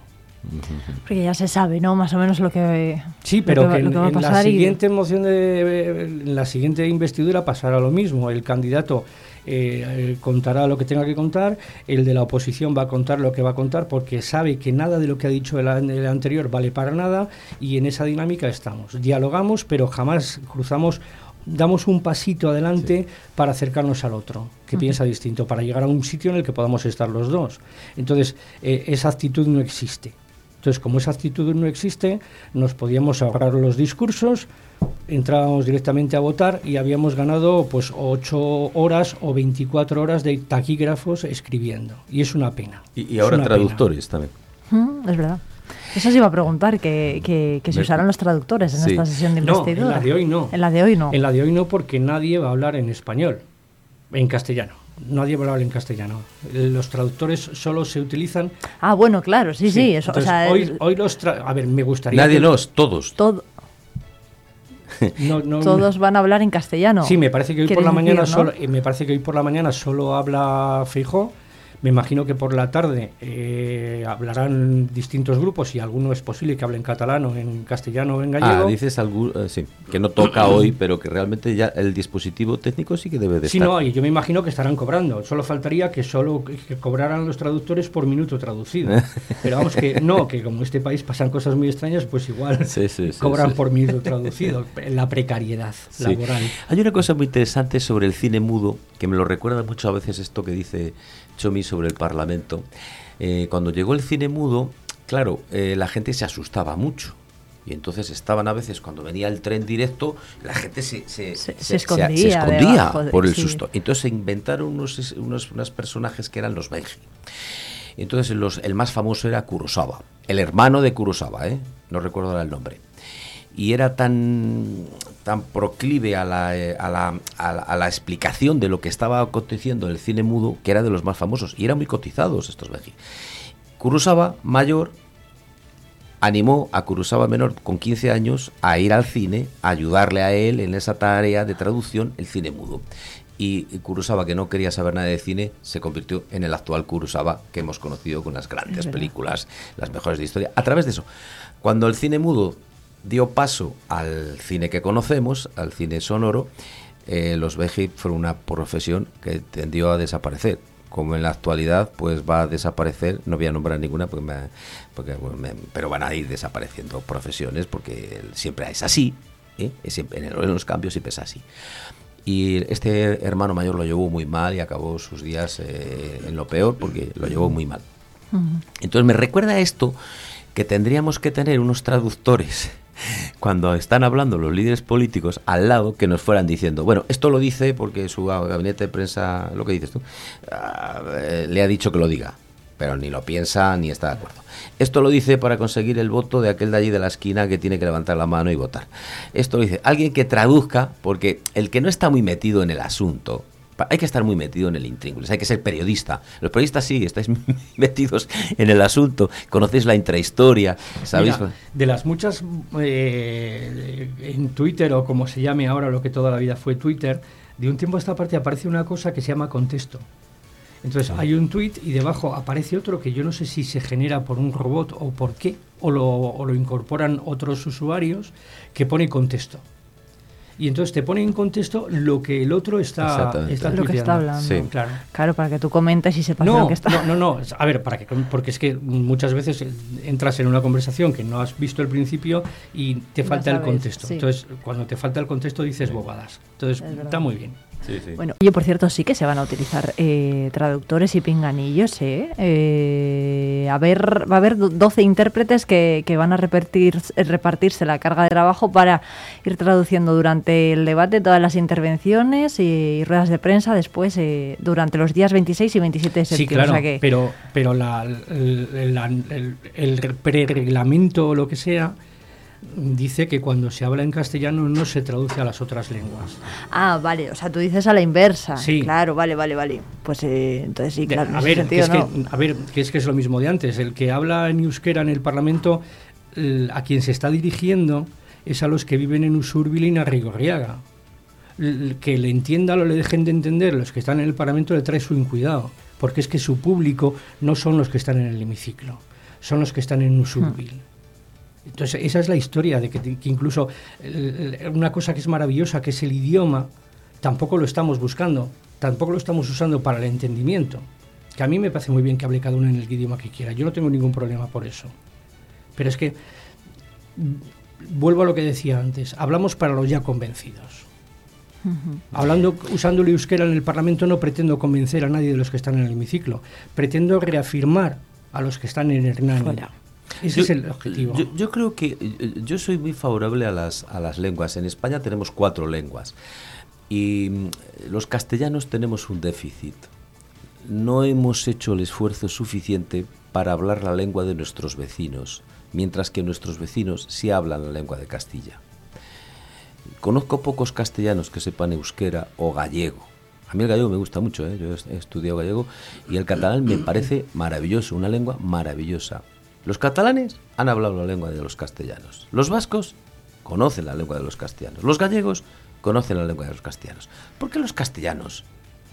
S1: Porque ya se sabe, ¿no? Más o menos lo que.
S5: Sí, pero que, que, en, que en la siguiente y... moción de. En la siguiente investidura pasará lo mismo. El candidato eh, contará lo que tenga que contar, el de la oposición va a contar lo que va a contar, porque sabe que nada de lo que ha dicho el, el anterior vale para nada, y en esa dinámica estamos. Dialogamos, pero jamás cruzamos damos un pasito adelante sí. para acercarnos al otro, que uh -huh. piensa distinto, para llegar a un sitio en el que podamos estar los dos. Entonces, eh, esa actitud no existe. Entonces, como esa actitud no existe, nos podíamos ahorrar los discursos, entrábamos directamente a votar y habíamos ganado pues 8 horas o 24 horas de taquígrafos escribiendo. Y es una pena.
S6: Y, y ahora traductores
S1: pena.
S6: también.
S1: Mm, es verdad. Eso se iba a preguntar, que, que, que se usaran los traductores en sí. esta sesión de investidura.
S5: No, en la de hoy no.
S1: En la de hoy no.
S5: En la de hoy no, porque nadie va a hablar en español, en castellano. Nadie va a hablar en castellano. Los traductores solo se utilizan.
S1: Ah, bueno, claro, sí, sí. sí eso,
S5: Entonces,
S1: o sea,
S5: hoy, hoy los. A ver, me gustaría.
S6: Nadie, que... no, todos.
S1: Todo. <laughs> No, no, todos van a hablar en castellano.
S5: Sí, me parece que hoy por la mañana decir, ¿no? solo, me parece que hoy por la mañana solo habla Feijó me imagino que por la tarde eh, hablarán distintos grupos y alguno es posible que hablen catalán o en castellano o en gallego.
S6: Ah, dices sí, que no toca <clears throat> hoy, pero que realmente ya el dispositivo técnico sí que debe de
S5: sí,
S6: estar.
S5: Sí, no, y yo me imagino que estarán cobrando. Solo faltaría que solo que cobraran los traductores por minuto traducido. <laughs> pero vamos, que no, que como en este país pasan cosas muy extrañas, pues igual <laughs>
S6: sí, sí, sí,
S5: cobran por minuto traducido. <laughs> la precariedad laboral.
S6: Hay una cosa muy interesante sobre el cine mudo, que me lo recuerda mucho a veces esto que dice Chomi sobre el Parlamento. Eh, cuando llegó el cine mudo, claro, eh, la gente se asustaba mucho. Y entonces estaban a veces, cuando venía el tren directo, la gente se, se,
S1: se, se escondía,
S6: se escondía
S1: de,
S6: por el
S1: sí.
S6: susto. Entonces se inventaron unos, unos, unos personajes que eran los Benji. Entonces los, el más famoso era Kurosawa, el hermano de Kurosawa, ¿eh? no recuerdo ahora el nombre y era tan, tan proclive a la, a, la, a, la, a la, explicación de lo que estaba aconteciendo en el cine mudo que era de los más famosos y eran muy cotizados estos Beji. Kurosawa, mayor, animó a Kurosawa menor con 15 años a ir al cine, a ayudarle a él en esa tarea de traducción, el cine mudo. Y Kurosawa, que no quería saber nada de cine, se convirtió en el actual Kurosawa que hemos conocido con las grandes películas, las mejores de historia. A través de eso, cuando el cine mudo dio paso al cine que conocemos, al cine sonoro, eh, los VG fueron una profesión que tendió a desaparecer. Como en la actualidad, pues va a desaparecer, no voy a nombrar ninguna, porque me, porque, bueno, me, pero van a ir desapareciendo profesiones, porque siempre es así, ¿eh? es en, el, en los cambios siempre es así. Y este hermano mayor lo llevó muy mal y acabó sus días eh, en lo peor, porque lo llevó muy mal. Entonces me recuerda esto que tendríamos que tener unos traductores cuando están hablando los líderes políticos al lado que nos fueran diciendo, bueno, esto lo dice porque su gabinete de prensa, lo que dices tú, uh, le ha dicho que lo diga, pero ni lo piensa ni está de acuerdo. Esto lo dice para conseguir el voto de aquel de allí de la esquina que tiene que levantar la mano y votar. Esto lo dice alguien que traduzca, porque el que no está muy metido en el asunto, hay que estar muy metido en el intríngulis, hay que ser periodista. Los periodistas sí, estáis <laughs> metidos en el asunto, conocéis la intrahistoria, ¿sabéis?
S5: de las muchas eh, en Twitter o como se llame ahora lo que toda la vida fue Twitter, de un tiempo a esta parte aparece una cosa que se llama contexto. Entonces hay un tweet y debajo aparece otro que yo no sé si se genera por un robot o por qué, o lo, o lo incorporan otros usuarios, que pone contexto y entonces te pone en contexto lo que el otro está, está
S1: lo que está hablando. Claro. claro, para que tú comentes y sepas lo que está.
S5: No, no, no. A ver, para que, porque es que muchas veces entras en una conversación que no has visto al principio y te falta el contexto. Entonces, cuando te falta el contexto dices bobadas. Entonces, está muy bien.
S1: Bueno, yo por cierto sí que se van a utilizar eh, traductores y pinganillos, ¿eh? ¿eh? a ver, va a haber 12 intérpretes que, que, van a repartir, repartirse la carga de trabajo para ir traduciendo durante el debate todas las intervenciones y, ruedas de prensa después eh, durante los días 26 y 27 de septiembre.
S5: Sí, claro, pero, pero la, el, el, el prereglamento o lo que sea dice que cuando se habla en castellano no se traduce a las otras lenguas.
S1: Ah, vale, o sea, tú dices a la inversa. Sí. Claro, vale, vale, vale. Pues eh, entonces sí, claro.
S5: a, ver, que es que, a ver, que es que es lo mismo de antes. El que habla en euskera en el Parlamento, a quien se está dirigiendo es a los que viven en Usurbil y Narrigorriaga. Que le entiendan o le dejen de entender los que están en el Parlamento le trae su incuidado, porque es que su público no son los que están en el hemiciclo, son los que están en Usurbil. Hmm. Entonces, esa es la historia de que, incluso una cosa que es maravillosa, que es el idioma, tampoco lo estamos buscando, tampoco lo estamos usando para el entendimiento. Que a mí me parece muy bien que hable cada uno en el idioma que quiera, yo no tengo ningún problema por eso. Pero es que, vuelvo a lo que decía antes, hablamos para los ya convencidos. Hablando, usando el euskera en el Parlamento no pretendo convencer a nadie de los que están en el hemiciclo, pretendo reafirmar a los que están en Hernani. Ese yo, es el objetivo.
S6: Yo, creo que eh, yo soy muy favorable a las, a las lenguas. En España tenemos cuatro lenguas y mm, los castellanos tenemos un déficit. No hemos hecho el esfuerzo suficiente para hablar la lengua de nuestros vecinos, mientras que nuestros vecinos sí hablan la lengua de Castilla. Conozco pocos castellanos que sepan euskera o gallego. A mí el gallego me gusta mucho, ¿eh? yo he estudiado gallego y el catalán me parece maravilloso, una lengua maravillosa. Los catalanes han hablado la lengua de los castellanos. Los vascos conocen la lengua de los castellanos. Los gallegos conocen la lengua de los castellanos. ¿Por qué los castellanos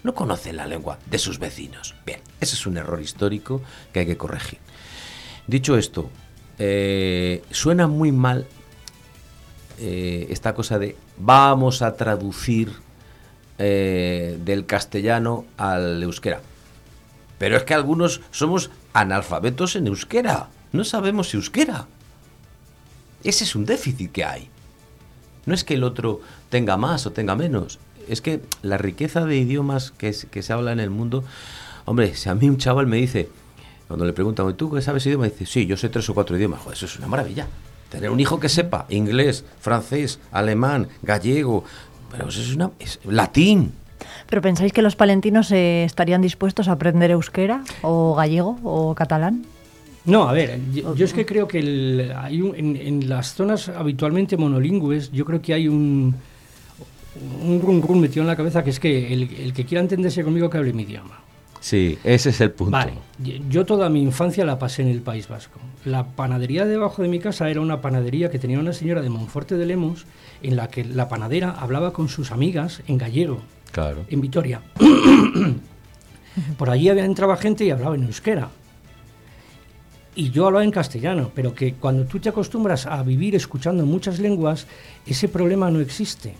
S6: no conocen la lengua de sus vecinos? Bien, ese es un error histórico que hay que corregir. Dicho esto, eh, suena muy mal eh, esta cosa de vamos a traducir eh, del castellano al euskera. Pero es que algunos somos analfabetos en euskera no sabemos euskera. Ese es un déficit que hay. No es que el otro tenga más o tenga menos. Es que la riqueza de idiomas que, se habla en el mundo... Hombre, si a mí un chaval me dice, cuando le preguntan, ¿tú qué sabes idioma? Dice, sí, yo sé tres o cuatro idiomas. Eso es una maravilla. Tener un hijo que sepa inglés, francés, alemán, gallego, pero eso es una... Es latín.
S1: ¿Pero pensáis que los palentinos eh, estarían dispuestos a aprender euskera o gallego o catalán?
S5: No, a ver, yo, es que creo que hay en, las zonas habitualmente monolingües, yo creo que hay un, un rum, metido en la cabeza que es que el, que quiera entenderse conmigo que hable mi idioma.
S6: Sí, ese es el punto.
S5: Vale, yo toda mi infancia la pasé en el País Vasco. La panadería debajo de mi casa era una panadería que tenía una señora de Monforte de Lemos en la que la panadera hablaba con sus amigas en gallego.
S6: Claro.
S5: En Vitoria. <coughs> Por allí entraba gente y hablaba en euskera y yo hablaba en castellano, pero que cuando tú te acostumbras a vivir escuchando muchas lenguas, ese problema no existe.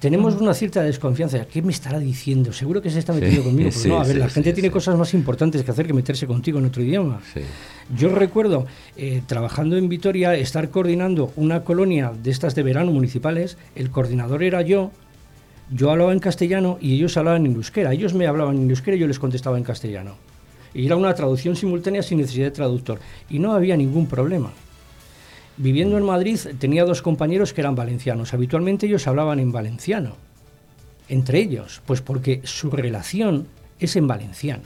S5: Tenemos una cierta desconfianza. ¿Qué me estará diciendo? Seguro que se está metiendo conmigo. Pues no, a ver, la gente tiene cosas más importantes que hacer que meterse contigo en otro idioma. Yo recuerdo, eh, trabajando en Vitoria, estar coordinando una colonia de estas de verano municipales. El coordinador era yo. Yo hablaba en castellano y ellos hablaban en euskera. Ellos me hablaban en euskera y yo les contestaba en castellano y era una traducción simultánea sin necesidad de traductor. Y no había ningún problema. Viviendo en Madrid tenía dos compañeros que eran valencianos. Habitualmente ellos hablaban en valenciano. Entre ellos, pues porque su relación es en valenciano.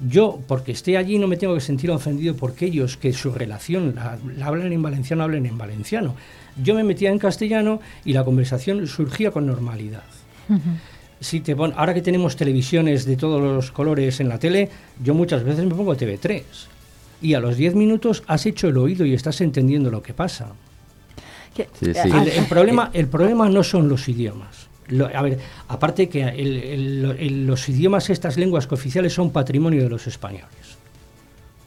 S5: Yo, porque esté allí, no me tengo que sentir ofendido porque ellos, que su relación la, hablan en valenciano, hablen en valenciano. Yo me metía en castellano y la conversación surgía con normalidad. Si te pon, ahora que tenemos televisiones de todos los colores en la tele, yo muchas veces me pongo TV3 y a los 10 minutos has hecho el oído y estás entendiendo lo que pasa. El, problema, el problema no son los idiomas. a ver, aparte que los idiomas, estas lenguas cooficiales son patrimonio de los españoles.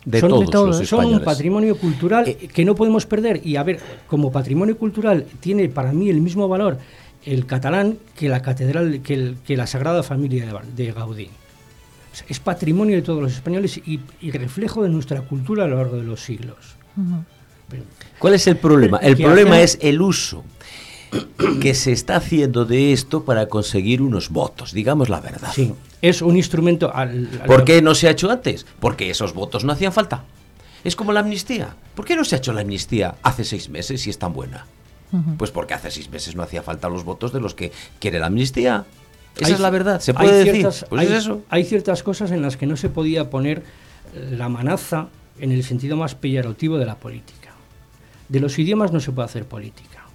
S6: De
S5: son,
S6: todos,
S5: son un patrimonio cultural eh, que no podemos perder. Y a ver, como patrimonio cultural tiene para mí el mismo valor el catalán que la catedral, que, que la Sagrada Familia de, Gaudí. Es patrimonio de todos los españoles y, reflejo de nuestra cultura a lo largo de los siglos.
S6: ¿Cuál es el problema? El problema es el uso que se está haciendo de esto para conseguir unos votos, digamos la verdad.
S5: Sí, es un instrumento...
S6: ¿Por qué no se ha hecho antes? Porque esos votos no hacían falta. Es como la amnistía. ¿Por qué no se ha hecho la amnistía hace seis meses y es tan buena? Pues porque hace seis meses no hacía falta los votos de los que quiere la amnistía. Esa es la verdad, se puede decir. Pues
S5: hay,
S6: eso.
S5: hay ciertas cosas en las que no se podía poner la manaza en el sentido más peyorativo de la política. De los idiomas no se puede hacer política.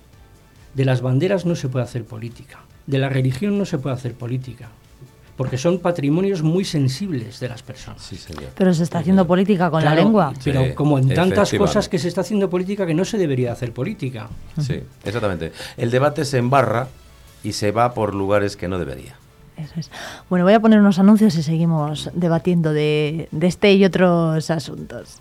S5: De las banderas no se puede hacer política. De la religión no se puede hacer política porque son patrimonios muy sensibles de las personas.
S1: Pero se está haciendo política con la lengua.
S5: pero como en tantas cosas que se está haciendo política que no se debería hacer política.
S6: Sí, exactamente. El debate se embarra y se va por lugares que no debería.
S1: Eso es. Bueno, voy a poner unos anuncios y seguimos debatiendo de, de este y otros asuntos.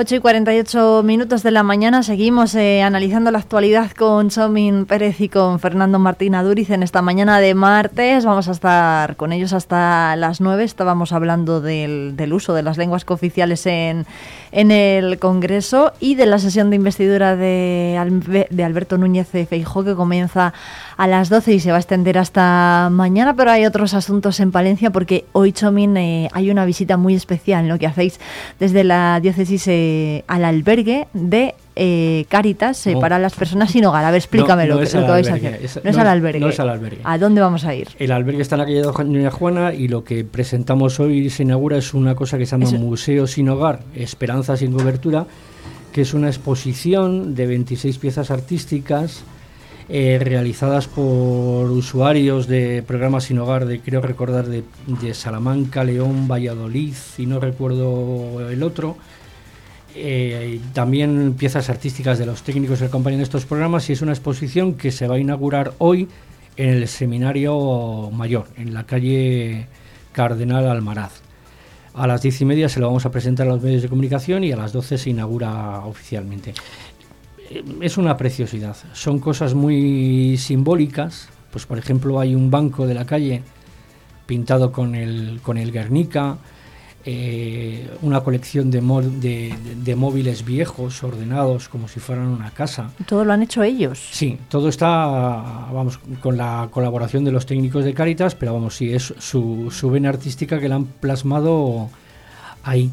S1: 8 y 48 minutos de la mañana seguimos eh, analizando la actualidad con Chomin Pérez y con Fernando Martín Aduriz en esta mañana de martes. Vamos a estar con ellos hasta las 9. Estábamos hablando del, uso de las lenguas cooficiales en, en el Congreso y de la sesión de investidura de, de Alberto Núñez Feijó que comienza a las 12 y se va a extender hasta mañana, pero hay otros asuntos en Palencia porque hoy, Chomin, eh, hay una visita muy especial, lo que hacéis desde la diócesis eh, al albergue de eh, Cáritas para las personas sin hogar. A ver, explícamelo lo, que vais a hacer. no, es, al albergue.
S5: No es al albergue.
S1: ¿A dónde vamos a ir?
S5: El albergue está en la calle de Doña Juana y lo que presentamos hoy se inaugura es una cosa que se llama Museo sin hogar, Esperanza sin cobertura, que es una exposición de 26 piezas artísticas eh, realizadas por usuarios de programas sin hogar, de creo recordar de, Salamanca, León, Valladolid y no recuerdo el otro. Eh, también piezas artísticas de los técnicos que acompañan estos programas y es una exposición que se va a inaugurar hoy en el Seminario Mayor, en la calle Cardenal Almaraz. A las diez y media se lo vamos a presentar a los medios de comunicación y a las doce se inaugura oficialmente es una preciosidad. Son cosas muy simbólicas. Pues por ejemplo hay un banco de la calle pintado con el, con el Guernica, eh, una colección de, de, móviles viejos ordenados como si fueran una casa.
S1: ¿Todo lo han hecho ellos?
S5: Sí, todo está, vamos, con la colaboración de los técnicos de Caritas, pero vamos, sí, es su, su vena artística que la han plasmado ahí.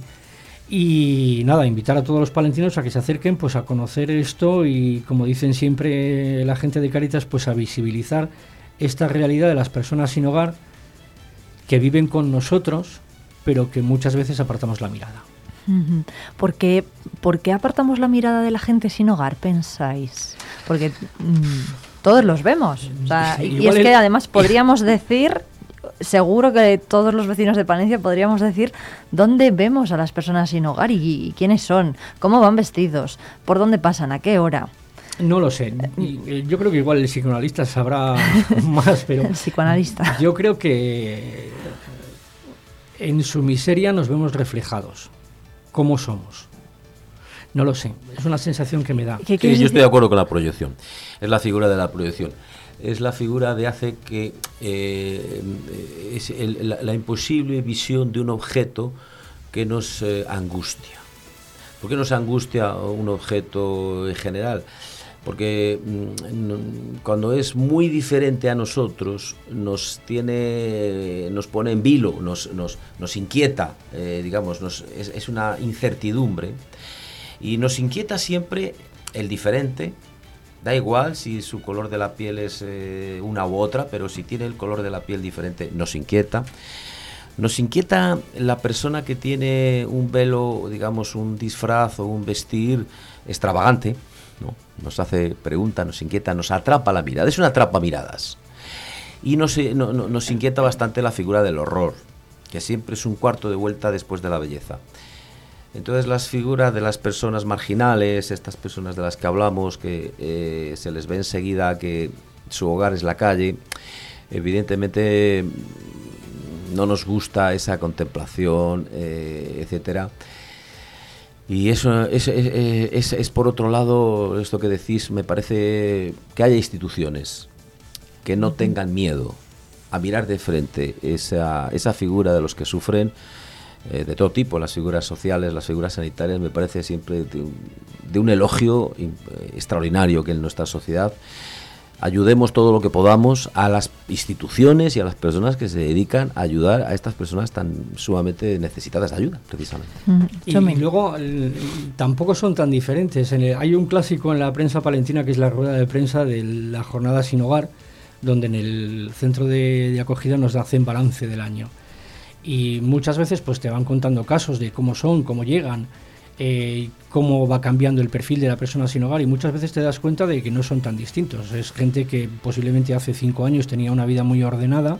S5: Y nada, invitar a todos los palentinos a que se acerquen pues a conocer esto y como dicen siempre la gente de Caritas, pues a visibilizar esta realidad de las personas sin hogar que viven con nosotros, pero que muchas veces apartamos la mirada.
S1: ¿Por qué, ¿Por qué apartamos la mirada de la gente sin hogar, pensáis? Porque mm, todos los vemos. <laughs> y es que además podríamos decir seguro que todos los vecinos de Palencia podríamos decir dónde vemos a las personas sin hogar y, quiénes son, cómo van vestidos, por dónde pasan, a qué hora.
S5: No lo sé. Eh, yo creo que igual el psicoanalista sabrá <laughs> más, pero.
S1: El psicoanalista.
S5: Yo creo que en su miseria nos vemos reflejados. ¿Cómo somos? No lo sé. Es una sensación que me da.
S6: yo estoy de acuerdo con la proyección. Es la figura de la proyección es la figura de hace que eh, es la, imposible visión de un objeto que nos eh, angustia. ¿Por qué nos angustia un objeto en general? Porque mm, cuando es muy diferente a nosotros, nos tiene, nos pone en vilo, nos, nos, nos inquieta, eh, digamos, nos, es, es una incertidumbre. Y nos inquieta siempre el diferente, Da igual si su color de la piel es eh, una u otra, pero si tiene el color de la piel diferente, nos inquieta. Nos inquieta la persona que tiene un velo, digamos, un disfraz o un vestir extravagante, ¿no? Nos hace preguntas, nos inquieta, nos atrapa la mirada. Es una atrapa miradas. Y nos, nos inquieta bastante la figura del horror, que siempre es un cuarto de vuelta después de la belleza. Entonces las figuras de las personas marginales, estas personas de las que hablamos, que eh, se les ve enseguida que su hogar es la calle, evidentemente no nos gusta esa contemplación, eh, etcétera. Y eso es, es, por otro lado, esto que decís, me parece que haya instituciones que no tengan miedo a mirar de frente esa, esa figura de los que sufren eh, de todo tipo, las figuras sociales, las figuras sanitarias, me parece siempre de un, elogio eh, extraordinario que en nuestra sociedad ayudemos todo lo que podamos a las instituciones y a las personas que se dedican a ayudar a estas personas tan sumamente necesitadas de ayuda, precisamente.
S5: y, luego tampoco son tan diferentes. hay un clásico en la prensa palentina que es la rueda de prensa de la jornada sin hogar, donde en el centro de, de acogida nos hacen balance del año y muchas veces pues te van contando casos de cómo son, cómo llegan, eh, cómo va cambiando el perfil de la persona sin hogar y muchas veces te das cuenta de que no son tan distintos. Es gente que posiblemente hace cinco años tenía una vida muy ordenada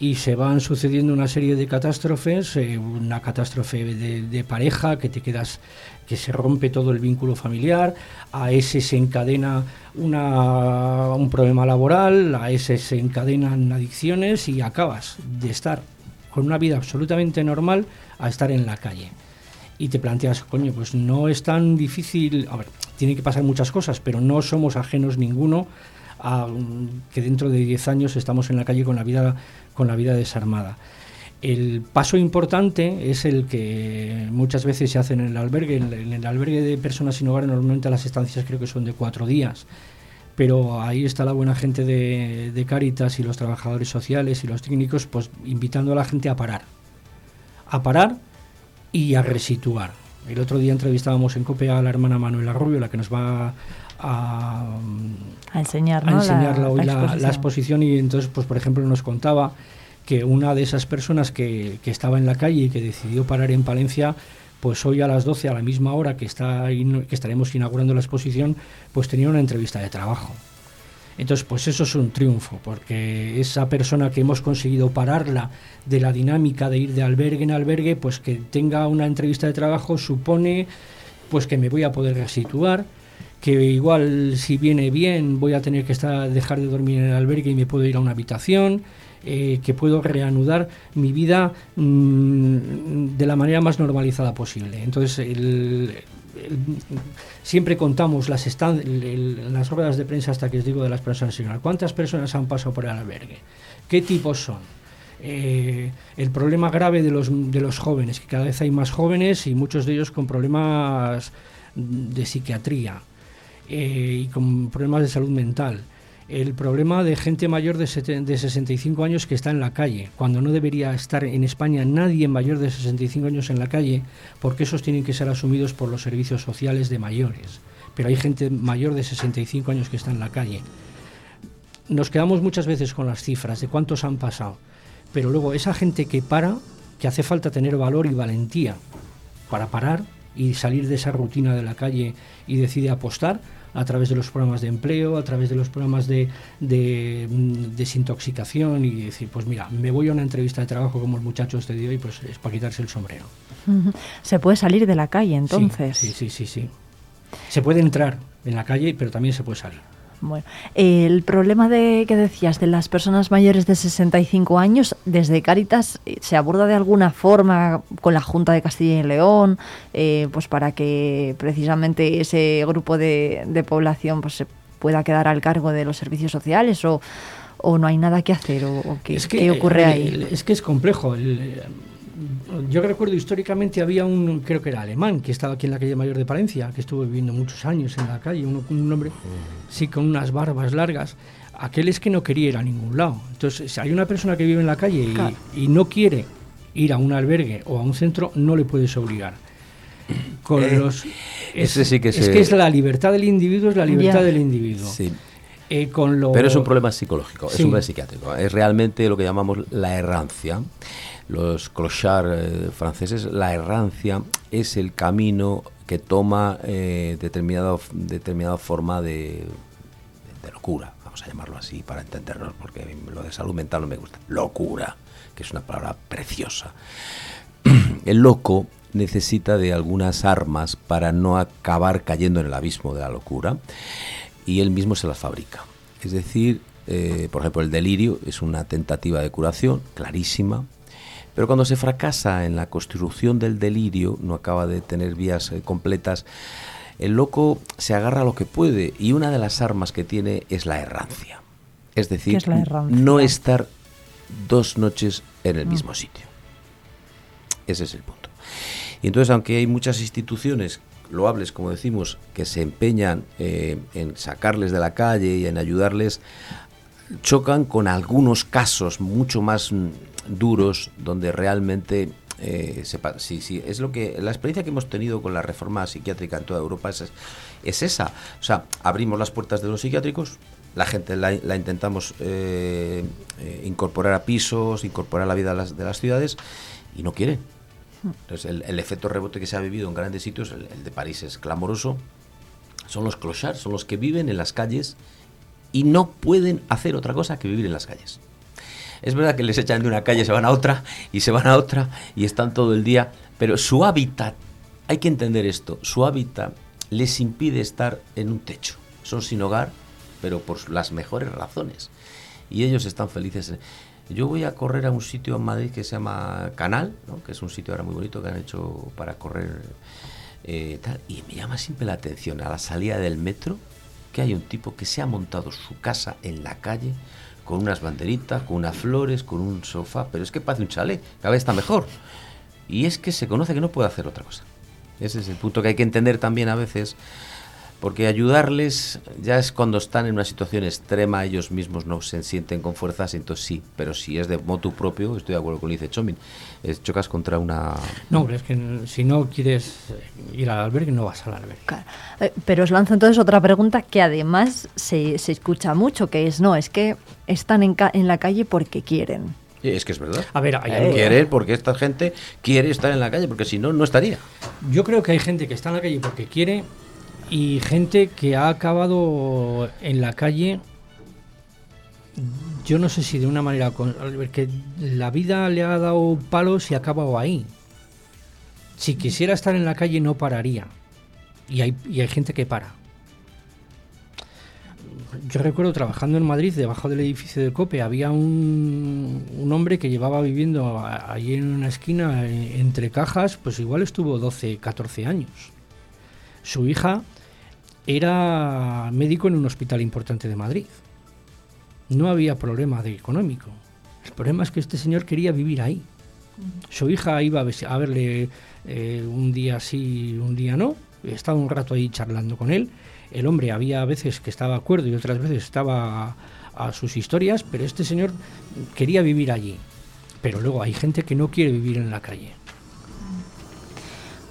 S5: y se van sucediendo una serie de catástrofes, eh, una catástrofe de, pareja que te quedas, que se rompe todo el vínculo familiar, a ese se encadena una, un problema laboral, a ese se encadenan adicciones y acabas de estar con una vida absolutamente normal a estar en la calle. Y te planteas, coño, pues no es tan difícil, a ver, tiene que pasar muchas cosas, pero no somos ajenos ninguno a que dentro de 10 años estamos en la calle con la vida, con la vida desarmada. El paso importante es el que muchas veces se hace en el albergue. En el albergue de personas sin hogar normalmente las estancias creo que son de cuatro días pero ahí está la buena gente de, de Cáritas y los trabajadores sociales y los técnicos, pues invitando a la gente a parar, a parar y a resituar. El otro día entrevistábamos en COPE a la hermana Manuela Rubio, la que nos va a,
S1: a enseñar,
S5: enseñar la, exposición. y entonces, pues por ejemplo, nos contaba que una de esas personas que, que estaba en la calle y que decidió parar en Palencia pues hoy a las 12, a la misma hora que, está, que estaremos inaugurando la exposición, pues tenía una entrevista de trabajo. Entonces, pues eso es un triunfo, porque esa persona que hemos conseguido pararla de la dinámica de ir de albergue en albergue, pues que tenga una entrevista de trabajo supone pues que me voy a poder resituar, que igual si viene bien voy a tener que estar, dejar de dormir en el albergue y me puedo ir a una habitación, eh, que puedo reanudar mi vida mm, de la manera más normalizada posible. Entonces, siempre contamos las, las ruedas de prensa hasta que os digo de las personas. ¿Cuántas personas han pasado por el albergue? ¿Qué tipos son? Eh, el problema grave de los, de los jóvenes, que cada vez hay más jóvenes y muchos de ellos con problemas de psiquiatría eh, y con problemas de salud mental el problema de gente mayor de, de 65 años que está en la calle, cuando no debería estar en España nadie mayor de 65 años en la calle, porque esos tienen que ser asumidos por los servicios sociales de mayores. Pero hay gente mayor de 65 años que está en la calle. Nos quedamos muchas veces con las cifras de cuántos han pasado, pero luego esa gente que para, que hace falta tener valor y valentía para parar y salir de esa rutina de la calle y decide apostar, a través de los programas de empleo, a través de los programas de, mm, desintoxicación y decir, pues mira, me voy a una entrevista de trabajo como el muchacho este de hoy, pues es para quitarse el sombrero.
S1: Se puede salir de la calle entonces.
S5: sí, sí, sí, sí. Se puede entrar en la calle, pero también se puede salir.
S1: Bueno, el problema de que decías de las personas mayores de 65 años, desde Cáritas eh, se aborda de alguna forma con la Junta de Castilla y León, eh, pues para que precisamente ese grupo de, población pues se pueda quedar al cargo de los servicios sociales o, no hay nada que hacer o, qué, ¿qué, ocurre ahí.
S5: Es que es complejo. El, yo recuerdo históricamente había un, creo que era alemán, que estaba aquí en la calle Mayor de Palencia, que estuvo viviendo muchos años en la calle, un, un hombre, sí, con unas barbas largas. Aquel es que no quería ir a ningún lado. Entonces, si hay una persona que vive en la calle y, no quiere ir a un albergue o a un centro, no le puedes obligar. Con eh, los,
S6: es, sí que,
S5: es que es la libertad del individuo, es la libertad del individuo.
S6: Sí. Eh, con lo... Pero es un problema psicológico, es un problema psiquiátrico. Es realmente lo que llamamos la errancia los clochards eh, franceses, la errancia es el camino que toma eh, determinada forma de, locura, vamos a llamarlo así para entendernos, porque lo de salud mental no me gusta. Locura, que es una palabra preciosa. <clears throat> El loco necesita de algunas armas para no acabar cayendo en el abismo de la locura y él mismo se las fabrica. Es decir, eh, por ejemplo, el delirio es una tentativa de curación clarísima, pero cuando se fracasa en la construcción del delirio, no acaba de tener vías eh, completas, el loco se agarra a lo que puede y una de las armas que tiene es la errancia. Es decir, no estar dos noches en el mismo sitio. Ese es el punto. Y entonces, aunque hay muchas instituciones loables, como decimos, que se empeñan eh, en sacarles de la calle y en ayudarles, chocan con algunos casos mucho más mm, duros donde realmente eh, sí, sí, es lo que la experiencia que hemos tenido con la reforma psiquiátrica en toda Europa es, es esa. O sea, abrimos las puertas de los psiquiátricos, la gente la, intentamos eh, eh, incorporar a pisos, incorporar a la vida de las, de las ciudades y no quieren. Entonces, el, efecto rebote que se ha vivido en grandes sitios, el, el de París es clamoroso, son los clochards, son los que viven en las calles y no pueden hacer otra cosa que vivir en las calles. Es verdad que les echan de una calle, se van a otra y se van a otra y están todo el día, pero su hábitat, hay que entender esto, su hábitat les impide estar en un techo. Son sin hogar, pero por las mejores razones. Y ellos están felices. Yo voy a correr a un sitio en Madrid que se llama Canal, que es un sitio ahora muy bonito que han hecho para correr eh, tal, y me llama siempre la atención a la salida del metro que hay un tipo que se ha montado su casa en la calle con unas banderitas, con unas flores, con un sofá, pero es que parece un chalet, cada vez está mejor. Y es que se conoce que no puede hacer otra cosa. Ese es el punto que hay que entender también a veces, porque ayudarles ya es cuando están en una situación extrema, ellos mismos no se sienten con fuerzas, entonces sí, pero si es de motu propio, estoy de acuerdo con lo que dice Chomin, chocas contra una...
S5: No, es que si no quieres ir al albergue, no vas al albergue.
S1: Eh, pero os lanzo entonces otra pregunta que además se, se escucha mucho, que es, no, es que están en, en la calle porque quieren.
S6: Es que es verdad.
S5: A ver, hay
S6: eh, querer porque esta gente quiere estar en la calle, porque si no, no estaría.
S5: Yo creo que hay gente que está en la calle porque quiere y gente que ha acabado en la calle yo no sé si de una manera que la vida le ha dado palos y ha acabado ahí. Si quisiera estar en la calle no pararía. Y hay, y hay gente que para. Yo recuerdo trabajando en Madrid, debajo del edificio del COPE, había un, un hombre que llevaba viviendo allí en una esquina entre cajas, pues igual estuvo 12, 14 años. Su hija era médico en un hospital importante de Madrid no había problema de económico. El problema es que este señor quería vivir ahí. Su hija iba a verle eh, un día sí, un día no. Estaba un rato ahí charlando con él. el hombre había veces que estaba de acuerdo y otras veces estaba a sus historias, pero este señor quería vivir allí. Pero luego hay gente que no quiere vivir en la calle.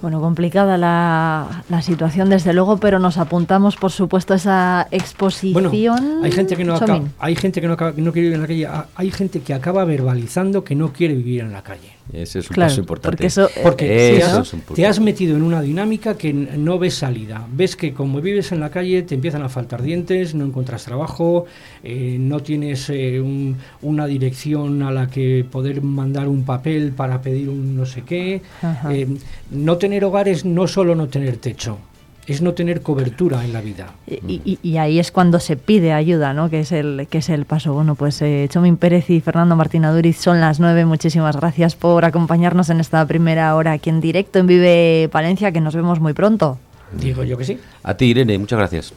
S1: Bueno, complicada la, la, situación desde luego, pero nos apuntamos por supuesto a esa exposición.
S5: Bueno, hay gente que no acaba, hay gente que no, acaba, no quiere vivir en la calle, hay gente que acaba verbalizando que no quiere vivir en la calle.
S6: Ese es un paso importante.
S1: Porque, eso,
S5: porque eso te, has, metido en una dinámica que no ves salida. Ves que como vives en la calle te empiezan a faltar dientes, no encuentras trabajo, eh, no tienes eh, un, una dirección a la que poder mandar un papel para pedir un no sé qué. Eh, no tener hogares no solo no tener techo es no tener cobertura en la vida.
S1: Y, ahí es cuando se pide ayuda, ¿no? Que es el, que es el paso. Bueno, pues eh, Chomín Pérez y Fernando Martín Aduriz son las nueve. Muchísimas gracias por acompañarnos en esta primera hora aquí en directo en Vive Palencia, que nos vemos muy pronto.
S5: Digo yo que sí.
S6: A ti, Irene, muchas gracias.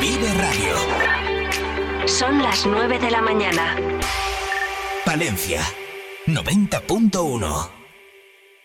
S7: Vive Radio.
S8: Son las nueve de la mañana.
S7: Palencia 90.1